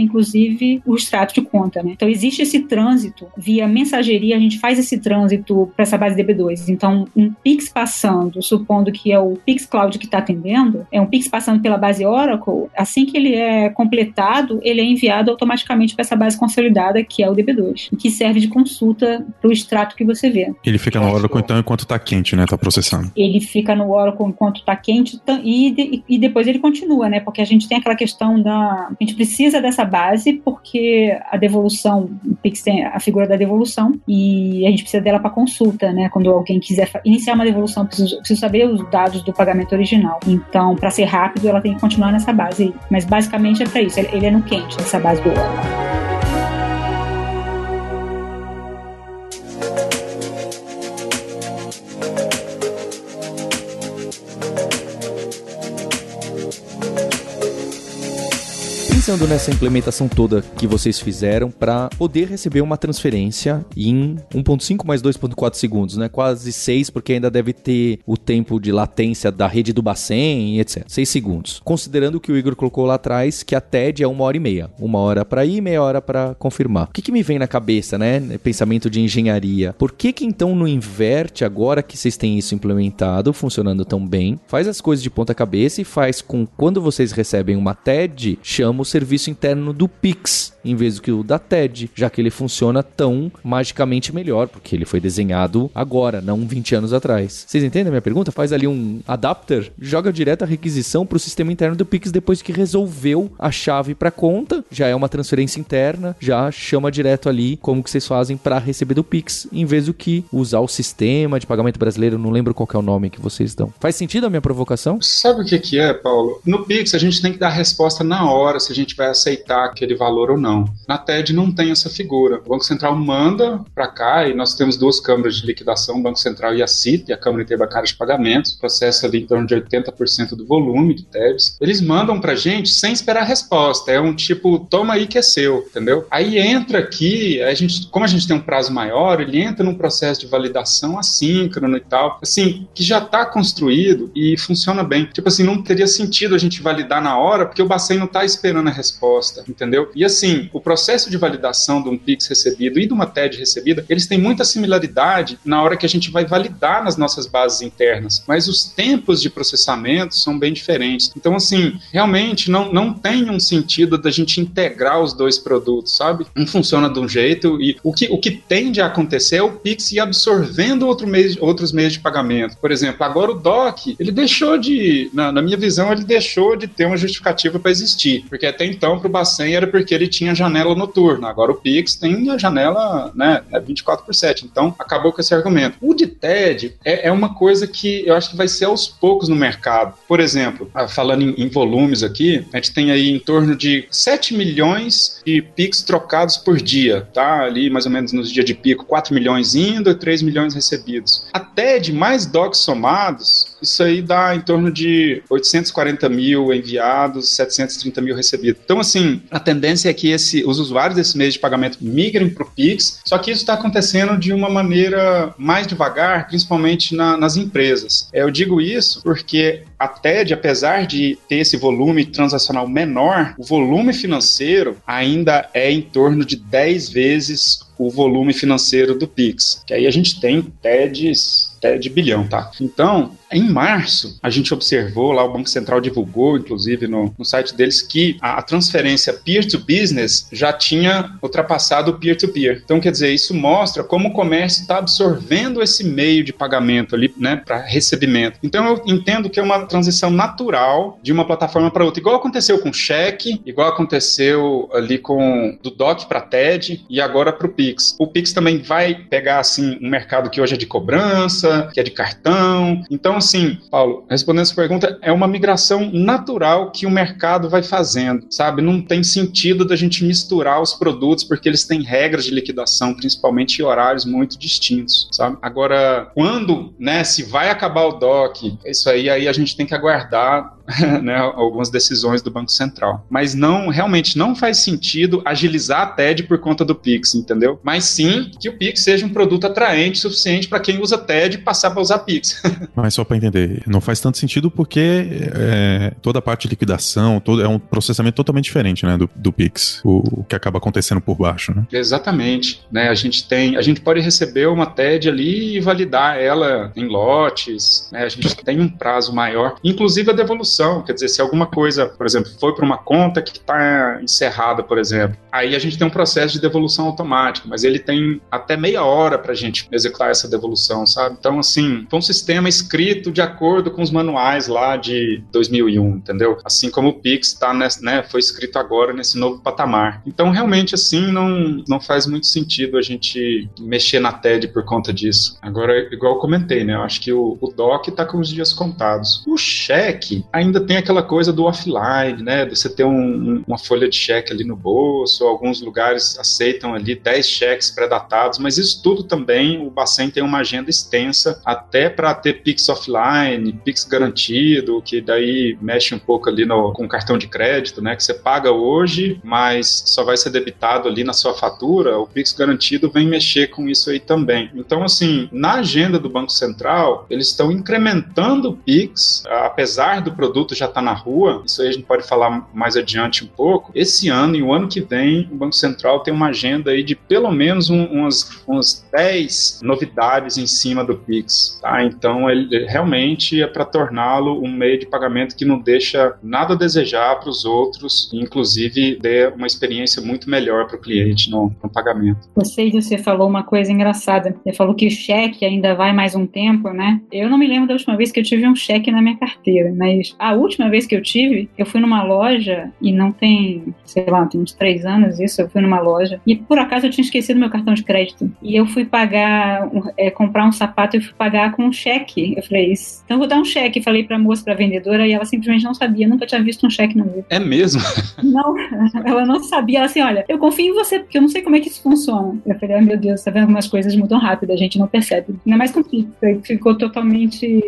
Speaker 5: inclusive o extrato de conta, né? Então existe esse trânsito via mensageria, a gente faz esse trânsito para essa base DB2. Então, um Pix passando, supondo que é o Pix Cloud que está atendendo, é um Pix passando pela base Oracle, assim que ele é completado, ele é enviado automaticamente para essa base consolidada que é o DB2, que serve de consulta para o extrato que você vê.
Speaker 3: Ele fica no Oracle então enquanto está quente, né? Está processando.
Speaker 5: Ele fica no Oracle enquanto está quente e, e depois ele continua, né? Porque a gente tem aquela questão da. A gente precisa dessa base porque a devolução, o Pix tem a figura da devolução e a gente precisa dela para consulta, né? Quando alguém quiser iniciar uma devolução, preciso, preciso saber os dados do pagamento original. Então, para ser rápido, ela tem que continuar nessa base. Mas basicamente é para isso. Ele é no quente, essa base do Oracle.
Speaker 2: Pensando nessa implementação toda que vocês fizeram para poder receber uma transferência em 1.5 mais 2.4 segundos, né? Quase 6, porque ainda deve ter o tempo de latência da rede do Bacen e etc. 6 segundos. Considerando que o Igor colocou lá atrás que a TED é uma hora e meia. Uma hora para ir, meia hora para confirmar. O que, que me vem na cabeça, né? Pensamento de engenharia. Por que que então não inverte agora que vocês têm isso implementado, funcionando tão bem? Faz as coisas de ponta cabeça e faz com quando vocês recebem uma TED, chama o serviço interno do Pix, em vez do que o da TED, já que ele funciona tão magicamente melhor, porque ele foi desenhado agora, não 20 anos atrás. Vocês entendem a minha pergunta? Faz ali um adapter, joga direto a requisição para o sistema interno do Pix depois que resolveu a chave para conta, já é uma transferência interna, já chama direto ali como que vocês fazem para receber do Pix, em vez do que usar o sistema de pagamento brasileiro, não lembro qual é o nome que vocês dão. Faz sentido a minha provocação?
Speaker 6: Sabe o que que é, Paulo? No Pix a gente tem que dar a resposta na hora, se a gente gente vai aceitar aquele valor ou não. Na TED não tem essa figura. O Banco Central manda para cá e nós temos duas câmaras de liquidação, o Banco Central e a CIT, a Câmara Interbancária de Pagamentos, processa ali em torno de 80% do volume de TEDs. Eles mandam para gente sem esperar a resposta. É um tipo, toma aí que é seu, entendeu? Aí entra aqui, a gente, como a gente tem um prazo maior, ele entra num processo de validação assíncrono e tal, assim, que já está construído e funciona bem. Tipo assim, não teria sentido a gente validar na hora, porque o Bacen não está esperando a resposta, entendeu? E assim, o processo de validação de um Pix recebido e de uma TED recebida, eles têm muita similaridade na hora que a gente vai validar nas nossas bases internas, mas os tempos de processamento são bem diferentes. Então, assim, realmente não, não tem um sentido da gente integrar os dois produtos, sabe? Um funciona de um jeito e o que, o que tende a acontecer é o Pix ir absorvendo outro meio, outros meios de pagamento. Por exemplo, agora o DOC, ele deixou de, na, na minha visão, ele deixou de ter uma justificativa para existir, porque até então para o Bacen era porque ele tinha janela noturna. Agora o Pix tem a janela né, 24 por 7. Então acabou com esse argumento. O de TED é, é, uma coisa que eu acho que vai ser aos poucos no mercado. Por exemplo, ah, falando em, em volumes aqui, a gente tem aí em torno de 7 milhões de Pix trocados por dia, tá? Ali mais ou menos nos dias de pico, 4 milhões indo e 3 milhões recebidos. A TED mais DOCs somados, isso aí dá em torno de 840 mil enviados, 730 mil recebidos. Então, assim, a tendência é que esse, os usuários desse meio de pagamento migrem para o Pix, só que isso está acontecendo de uma maneira mais devagar, principalmente na, nas empresas. Eu digo isso porque a TED, apesar de ter esse volume transacional menor, o volume financeiro ainda é em torno de 10 vezes o volume financeiro do Pix. Que aí a gente tem TEDs de bilhão, tá? Então, em março, a gente observou, lá o Banco Central divulgou, inclusive no, no site deles, que a, a transferência peer-to-business já tinha ultrapassado o peer-to-peer. Então, quer dizer, isso mostra como o comércio está absorvendo esse meio de pagamento ali, né, para recebimento. Então, eu entendo que é uma transição natural de uma plataforma para outra, igual aconteceu com o cheque, igual aconteceu ali com do DOC para TED e agora para o Pix. O Pix também vai pegar, assim, um mercado que hoje é de cobrança, que é de cartão. Então, assim, Paulo, respondendo essa pergunta, é uma migração natural que o mercado vai fazendo, sabe? Não tem sentido da gente misturar os produtos porque eles têm regras de liquidação, principalmente horários muito distintos, sabe? Agora, quando, né, se vai acabar o DOC, isso aí, aí a gente tem que aguardar né, algumas decisões do Banco Central. Mas não, realmente não faz sentido agilizar a TED por conta do Pix, entendeu? Mas sim que o Pix seja um produto atraente suficiente para quem usa TED passar para usar Pix.
Speaker 3: Mas só para entender, não faz tanto sentido porque é, toda a parte de liquidação todo, é um processamento totalmente diferente né, do, do Pix, o, o, que acaba acontecendo por baixo. Né?
Speaker 6: Exatamente. Né, a gente tem, a gente pode receber uma TED ali e validar ela em lotes, né, a gente tem um prazo maior, inclusive a devolução quer dizer, se alguma coisa, por exemplo, foi para uma conta que está encerrada, por exemplo, aí a gente tem um processo de devolução automática, mas ele tem até meia hora para a gente executar essa devolução, sabe? Então, assim, foi um sistema escrito de acordo com os manuais lá de 2001, entendeu? Assim como o Pix tá nesse, né, foi escrito agora nesse novo patamar. Então, realmente, assim, não, não faz muito sentido a gente mexer na TED por conta disso. Agora, igual eu comentei, né? Eu acho que o, o DOC está com os dias contados. O cheque, ainda tem aquela coisa do offline, né? De você ter um, uma folha de cheque ali no bolso, alguns lugares aceitam ali 10 cheques pré-datados, mas isso tudo também, o Bacen tem uma agenda extensa, até para ter Pix offline, Pix garantido, que daí mexe um pouco ali no, com cartão de crédito, né? Que você paga hoje, mas só vai ser debitado ali na sua fatura, o Pix garantido vem mexer com isso aí também. Então, assim, na agenda do Banco Central, eles estão incrementando o Pix, apesar do produto produto já está na rua, isso aí a gente pode falar mais adiante um pouco. Esse ano e o ano que vem, o Banco Central tem uma agenda aí de pelo menos um, umas, umas 10 novidades em cima do Pix. Tá? Então, ele realmente é para torná-lo um meio de pagamento que não deixa nada a desejar para os outros, inclusive dê uma experiência muito melhor para o cliente no, no pagamento.
Speaker 5: Você, você falou uma coisa engraçada. Você falou que o cheque ainda vai mais um tempo, né? Eu não me lembro da última vez que eu tive um cheque na minha carteira, mas a última vez que eu tive, eu fui numa loja e não tem, sei lá, tem uns três anos isso, eu fui numa loja e por acaso eu tinha esquecido meu cartão de crédito. E eu fui pagar, é, comprar um sapato e fui pagar com um cheque. Eu falei, isso. Então eu vou dar um cheque. Falei pra moça, pra vendedora, e ela simplesmente não sabia, nunca tinha visto um cheque na vida.
Speaker 6: É mesmo?
Speaker 5: Não, ela não sabia. Ela assim, olha, eu confio em você, porque eu não sei como é que isso funciona. Eu falei, ah, meu Deus, tá vendo? Umas coisas mudam rápido, a gente não percebe. Ainda mais com o ficou totalmente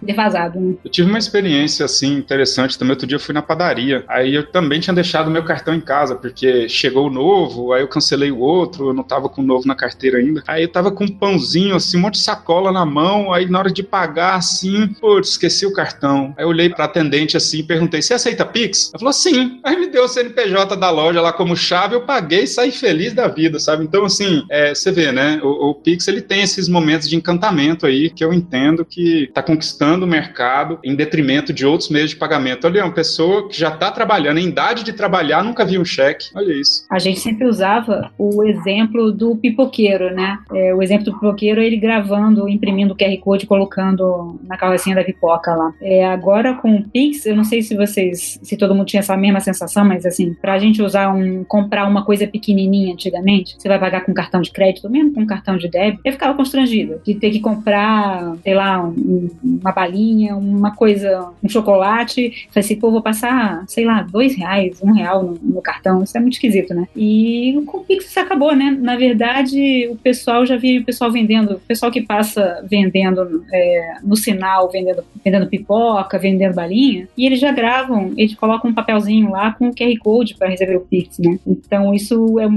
Speaker 5: defasado. Né?
Speaker 6: Eu tive uma experiência assim interessante também. Outro dia eu fui na padaria. Aí eu também tinha deixado meu cartão em casa, porque chegou o novo, aí eu cancelei o outro, eu não tava com o novo na carteira ainda. Aí eu tava com um pãozinho, assim, um monte de sacola na mão. Aí na hora de pagar, assim, putz, esqueci o cartão. Aí eu olhei pra atendente assim e perguntei: Você aceita Pix? Ela falou: Sim. Aí me deu o CNPJ da loja lá como chave, eu paguei e saí feliz da vida, sabe? Então, assim, é, você vê, né? O, o Pix ele tem esses momentos de encantamento aí que eu entendo que tá conquistando o mercado em detrimento de outros meios de pagamento. Olha, uma pessoa que já está trabalhando, em idade de trabalhar, nunca viu um cheque. Olha isso.
Speaker 5: A gente sempre usava o exemplo do pipoqueiro, né? É, o exemplo do pipoqueiro, ele gravando, imprimindo o QR Code, colocando na carrocinha da pipoca lá. É, agora com o Pix, eu não sei se vocês, se todo mundo tinha essa mesma sensação, mas assim, para a gente usar um, comprar uma coisa pequenininha antigamente, você vai pagar com cartão de crédito, mesmo com cartão de débito, eu ficava constrangida de ter que comprar, sei lá, um, uma balinha, uma coisa, um chocolate chocolate. Falei assim, pô, vou passar, sei lá, dois reais, um real no, no cartão. Isso é muito esquisito, né? E o Pix acabou, né? Na verdade, o pessoal já vi o pessoal vendendo, o pessoal que passa vendendo é, no sinal, vendendo, vendendo pipoca, vendendo balinha, e eles já gravam, eles colocam um papelzinho lá com o QR Code para receber o Pix, né? Então isso é,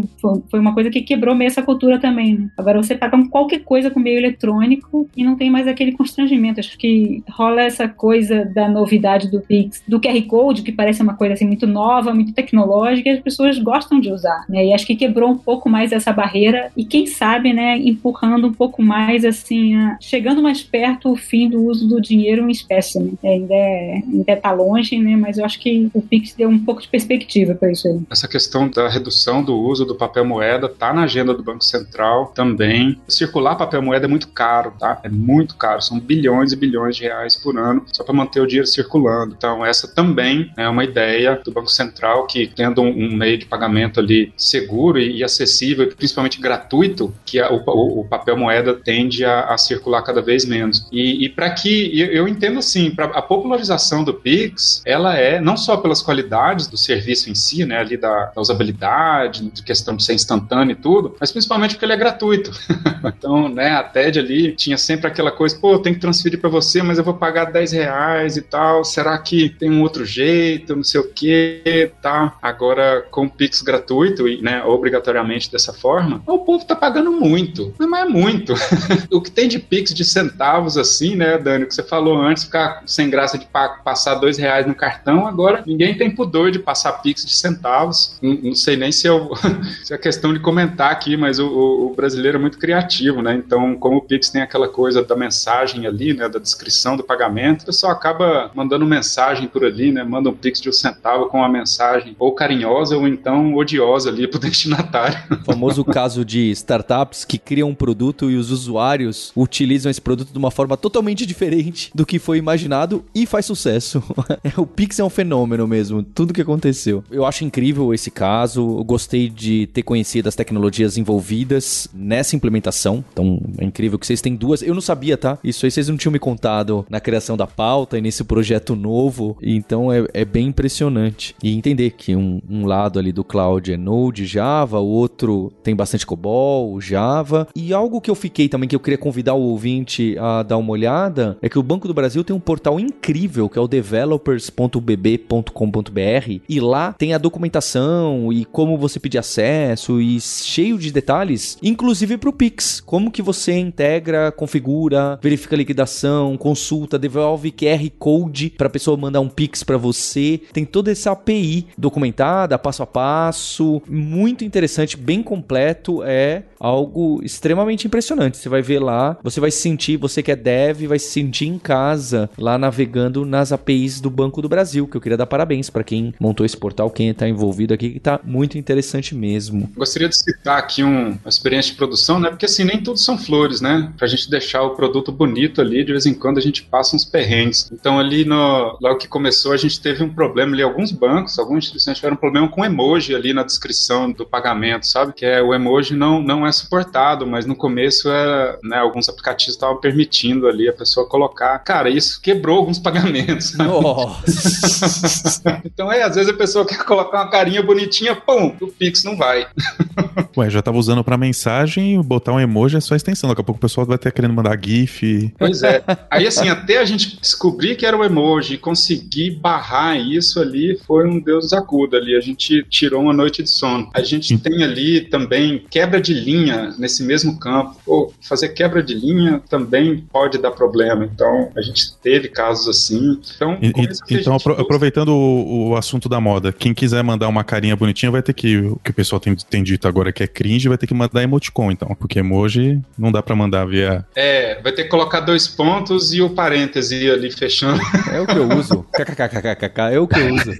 Speaker 5: foi uma coisa que quebrou meio essa cultura também, né? Agora você paga qualquer coisa com meio eletrônico e não tem mais aquele constrangimento. Acho que rola essa coisa da novidade do Pix, do QR Code, que parece uma coisa assim muito nova, muito tecnológica, e as pessoas gostam de usar, né? E acho que quebrou um pouco mais essa barreira e quem sabe, né, empurrando um pouco mais assim, a... chegando mais perto o fim do uso do dinheiro em espécie, né? É, ainda, é, ainda tá longe, né? Mas eu acho que o Pix deu um pouco de perspectiva para isso aí.
Speaker 6: Essa questão da redução do uso do papel moeda tá na agenda do Banco Central também. Circular papel moeda é muito caro, tá? É muito caro, são bilhões e bilhões de reais por ano só para manter o dinheiro circulando circulando. Então, essa também é uma ideia do Banco Central que, tendo um, meio de pagamento ali seguro e, acessível, principalmente gratuito, que a, o, o, papel moeda tende a, a, circular cada vez menos. E, e para que, eu, eu entendo assim, para a popularização do Pix, ela é não só pelas qualidades do serviço em si, né, ali da, da usabilidade, de questão de ser instantâneo e tudo, mas principalmente porque ele é gratuito. então, né, a TED ali tinha sempre aquela coisa, pô, tem que transferir para você, mas eu vou pagar 10 reais e tal, será que tem um outro jeito, não sei o que, tá? Agora, com o Pix gratuito e, né, obrigatoriamente dessa forma, o povo tá pagando muito, mas é muito. o que tem de Pix de centavos assim, né, Dani, que você falou antes, ficar sem graça de passar dois reais no cartão, agora ninguém tem pudor de passar Pix de centavos. Não, não sei nem se, eu, se é questão de comentar aqui, mas o, o, brasileiro é muito criativo, né? Então, como o Pix tem aquela coisa da mensagem ali, né, da descrição do pagamento, o pessoal acaba mandando mensagem por ali, né? Manda um Pix de um centavo com uma mensagem ou carinhosa ou então odiosa ali pro destinatário.
Speaker 2: O famoso caso de startups que criam um produto e os usuários utilizam esse produto de uma forma totalmente diferente do que foi imaginado e faz sucesso. o Pix é um fenômeno mesmo, tudo que aconteceu. Eu acho incrível esse caso, eu gostei de ter conhecido as tecnologias envolvidas nessa implementação. Então, é incrível que vocês têm duas. Eu não sabia, tá? Isso aí vocês não tinham me contado na criação da pauta e nesse projeto novo. Então, é, é bem impressionante. E entender que um, um lado ali do cloud é Node, Java, o outro tem bastante COBOL, Java. E algo que eu fiquei também, que eu queria convidar o ouvinte a dar uma olhada, é que o Banco do Brasil tem um portal incrível, que é o developers.bb.com.br. E lá tem a documentação e como você pedir acesso e cheio de detalhes, inclusive para o Pix. Como que você integra, configura, verifica a liquidação, consulta, devolve QR Code para a pessoa mandar um Pix para você. Tem toda essa API documentada, passo a passo, muito interessante, bem completo. É algo extremamente impressionante. Você vai ver lá, você vai se sentir, você que é dev, vai se sentir em casa lá navegando nas APIs do Banco do Brasil, que eu queria dar parabéns para quem montou esse portal, quem está envolvido aqui, que está muito interessante mesmo.
Speaker 6: Gostaria de citar aqui um, uma experiência de produção, né? Porque assim, nem tudo são flores, né? Pra gente deixar o produto bonito ali, de vez em quando a gente passa uns perrengues. Então ali no, logo que começou, a gente teve um problema ali, alguns bancos, algumas instituições tiveram um problema com emoji ali na descrição do pagamento, sabe? Que é o emoji não, não é suportado, mas no começo é, né, alguns aplicativos estavam permitindo ali a pessoa colocar. Cara, isso quebrou alguns pagamentos. Nossa. então é, às vezes a pessoa quer colocar uma carinha bonitinha, pum, o Pix não vai.
Speaker 3: Ué, já tava usando pra mensagem, botar um emoji é só extensão. Daqui a pouco o pessoal vai ter querendo mandar GIF.
Speaker 6: Pois é. Aí assim, até a gente descobrir que era o emoji, conseguir barrar isso ali, foi um Deus acuda ali. A gente tirou uma noite de sono. A gente tem ali também quebra de linha nesse mesmo campo. Pô, fazer quebra de linha também pode dar problema. Então, a gente teve casos assim. Então,
Speaker 3: e, então aproveitando o, o, assunto da moda, quem quiser mandar uma carinha bonitinha vai ter que, o que o pessoal tem, tem dito agora que é cringe, vai ter que mandar emoticon, então, porque emoji não dá para mandar via...
Speaker 6: É, vai ter que colocar dois pontos e o parêntese ali fechando.
Speaker 2: É o que eu uso. KKKKKK, é o que eu uso.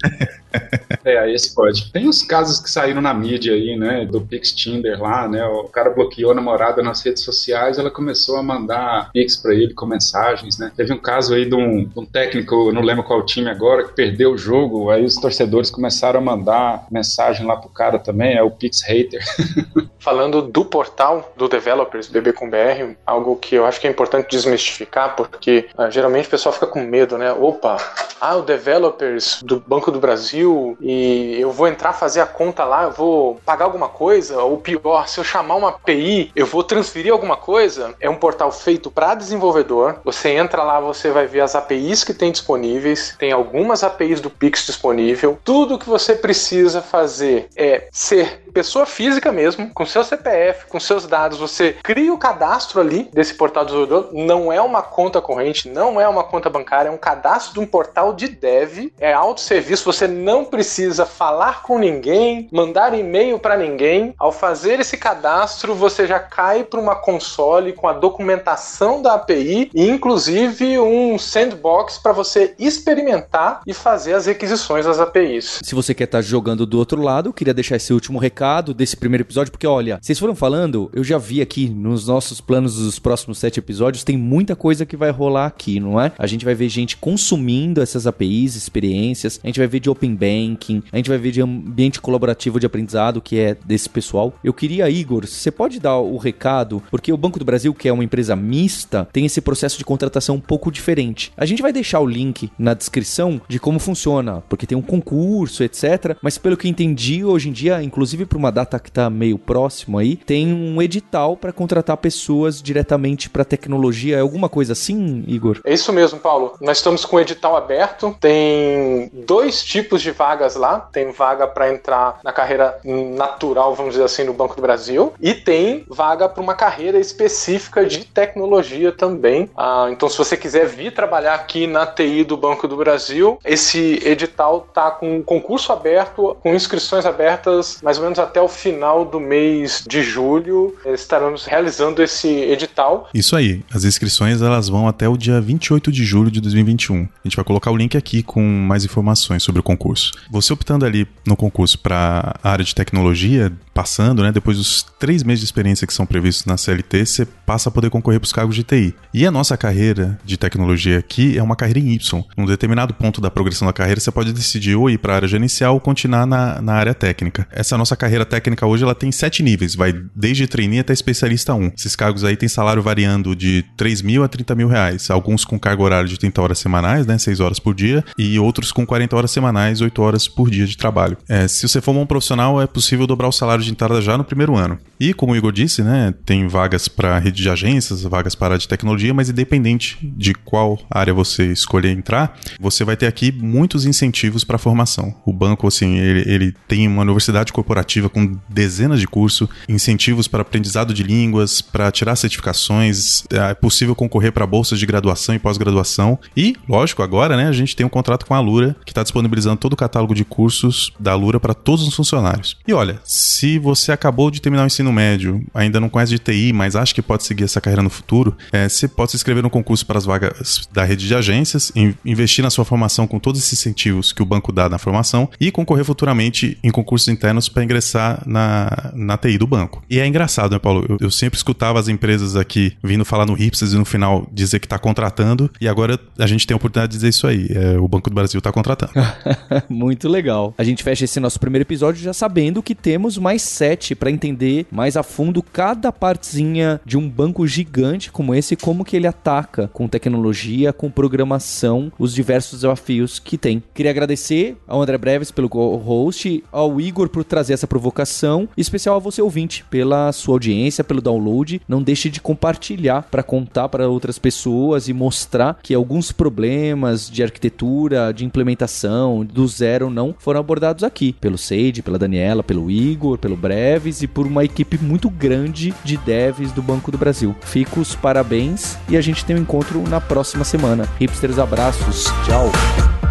Speaker 6: É, aí esse pode. Tem os casos que saíram na mídia aí, né, do Pix Tinder lá, né, o cara bloqueou a namorada nas redes sociais, ela começou a mandar Pix pra ele com mensagens, né. Teve um caso aí de um, de um técnico, não lembro qual time agora, que perdeu o jogo, aí os torcedores começaram a mandar mensagem lá pro cara também, é o Pix Hater.
Speaker 4: Falando do portal do Developers, BB com BR, algo que eu acho que é importante desmistificar, porque uh, geralmente o pessoal fica com medo, né? Opa, ah, o Developers do Banco do Brasil e eu vou entrar fazer a conta lá, eu vou pagar alguma coisa, ou pior, se eu chamar uma API, eu vou transferir alguma coisa. É um portal feito para desenvolvedor. Você entra lá, você vai ver as APIs que tem disponíveis, tem algumas APIs do Pix disponível. Tudo que você precisa fazer é ser pessoa física mesmo, com seu CPF, com seus dados, você cria o cadastro ali desse portal do desenvolvedor, não é uma conta corrente, não é uma conta bancária, é um cadastro de um portal de dev, é autosserviço, você não precisa falar com ninguém, mandar e-mail para ninguém. Ao fazer esse cadastro, você já cai para uma console com a documentação da API e inclusive um sandbox para você experimentar e fazer as requisições das APIs.
Speaker 2: Se você quer estar tá jogando do outro lado, eu queria deixar esse último recado desse primeiro episódio, porque olha, vocês foram falando, eu já vi aqui nos nossos planos dos próximos sete episódios, tem muita coisa que vai rolar aqui, não é? A gente vai ver gente consumindo essas APIs, experiências, a gente vai ver de Open Banking, a gente vai ver de ambiente colaborativo de aprendizado, que é desse pessoal. Eu queria, Igor, você pode dar o recado, porque o Banco do Brasil, que é uma empresa mista, tem esse processo de contratação um pouco diferente. A gente vai deixar o link na descrição de como funciona, porque tem um concurso, etc. Mas pelo que entendi, hoje em dia, inclusive para uma data que está meio próximo aí, tem um edital para contratar pessoas diretamente para tecnologia. É alguma coisa assim, Igor?
Speaker 4: É isso mesmo, Paulo. Nós estamos com edital aberto. Tem dois tipos de vagas lá. Tem vaga para entrar na carreira natural, vamos dizer assim, no Banco do Brasil, e tem vaga para uma carreira específica de tecnologia também. Ah, então, se você quiser vir trabalhar aqui na TI do Banco do Brasil, esse edital tá com concurso aberto, com inscrições abertas mais ou menos até o final do mês de julho. Estaremos realizando esse edital.
Speaker 3: Isso aí. As inscrições elas vão até o dia 28 de julho de 2021. A gente vai colocar o link aqui com mais informações sobre o concurso. Você optando ali no concurso para a área de tecnologia, passando, né, depois dos três meses de experiência que são previstos na CLT, você passa a poder concorrer para os cargos de TI. E a nossa carreira de tecnologia aqui é uma carreira em Y. Num determinado ponto da progressão da carreira, você pode decidir ou ir para a área gerencial ou continuar na, na área técnica. Essa nossa carreira técnica hoje ela tem sete níveis, vai desde trainee até especialista 1. Esses cargos aí têm salário variando de 3 mil a 30 mil reais, alguns com carga horária de 30 horas semanais, né, 6 horas por dia, e outros com 40 horas semanais, 8 horas por dia de trabalho. É, se você for um profissional, é possível dobrar o salário de entrada já no primeiro ano. E como o Igor disse, né, tem vagas para rede de agências, vagas para área de tecnologia, mas independente de qual área você escolher entrar, você vai ter aqui muitos incentivos para formação. O banco, assim, ele, ele tem uma universidade corporativa com dezenas de cursos, incentivos para aprendizado de línguas, para tirar certificações, é possível concorrer para bolsas de graduação e pós-graduação. E, lógico, agora, né, a gente tem um contrato com a Lura que está disponibilizando todo o catálogo de cursos da Lura para todos os funcionários. E olha, se você acabou de terminar o ensino médio, ainda não conhece de TI, mas acha que pode seguir essa carreira no futuro, é, você pode se inscrever no concurso para as vagas da rede de agências, investir na sua formação com todos esses incentivos que o banco dá na formação e concorrer futuramente em concursos internos para ingressar na, na TI do banco. E é engraçado, né, Paulo? Eu, eu sempre escutava as empresas aqui vindo falar no Hipsters e no final dizer que está contratando, e agora a gente tem oportunidade de dizer isso aí. É, o Banco do Brasil está contratando.
Speaker 2: Muito legal. A gente fecha esse nosso primeiro episódio já sabendo que temos mais sete para entender mais a fundo cada partezinha de um banco gigante como esse, como que ele ataca com tecnologia, com programação, os diversos desafios que tem. Queria agradecer ao André Breves pelo host, ao Igor por trazer essa provocação, e especial a você ouvinte pela sua audiência, pelo download. Não deixe de compartilhar para contar para outras pessoas e mostrar que alguns problemas de arquitetura, de implementação, do zero não foram abordados aqui pelo Sage, pela Daniela, pelo Igor, pelo Breves e por uma equipe muito grande de devs do Banco do Brasil. Fico os parabéns e a gente tem um encontro na próxima semana. Hipsters, abraços. Tchau.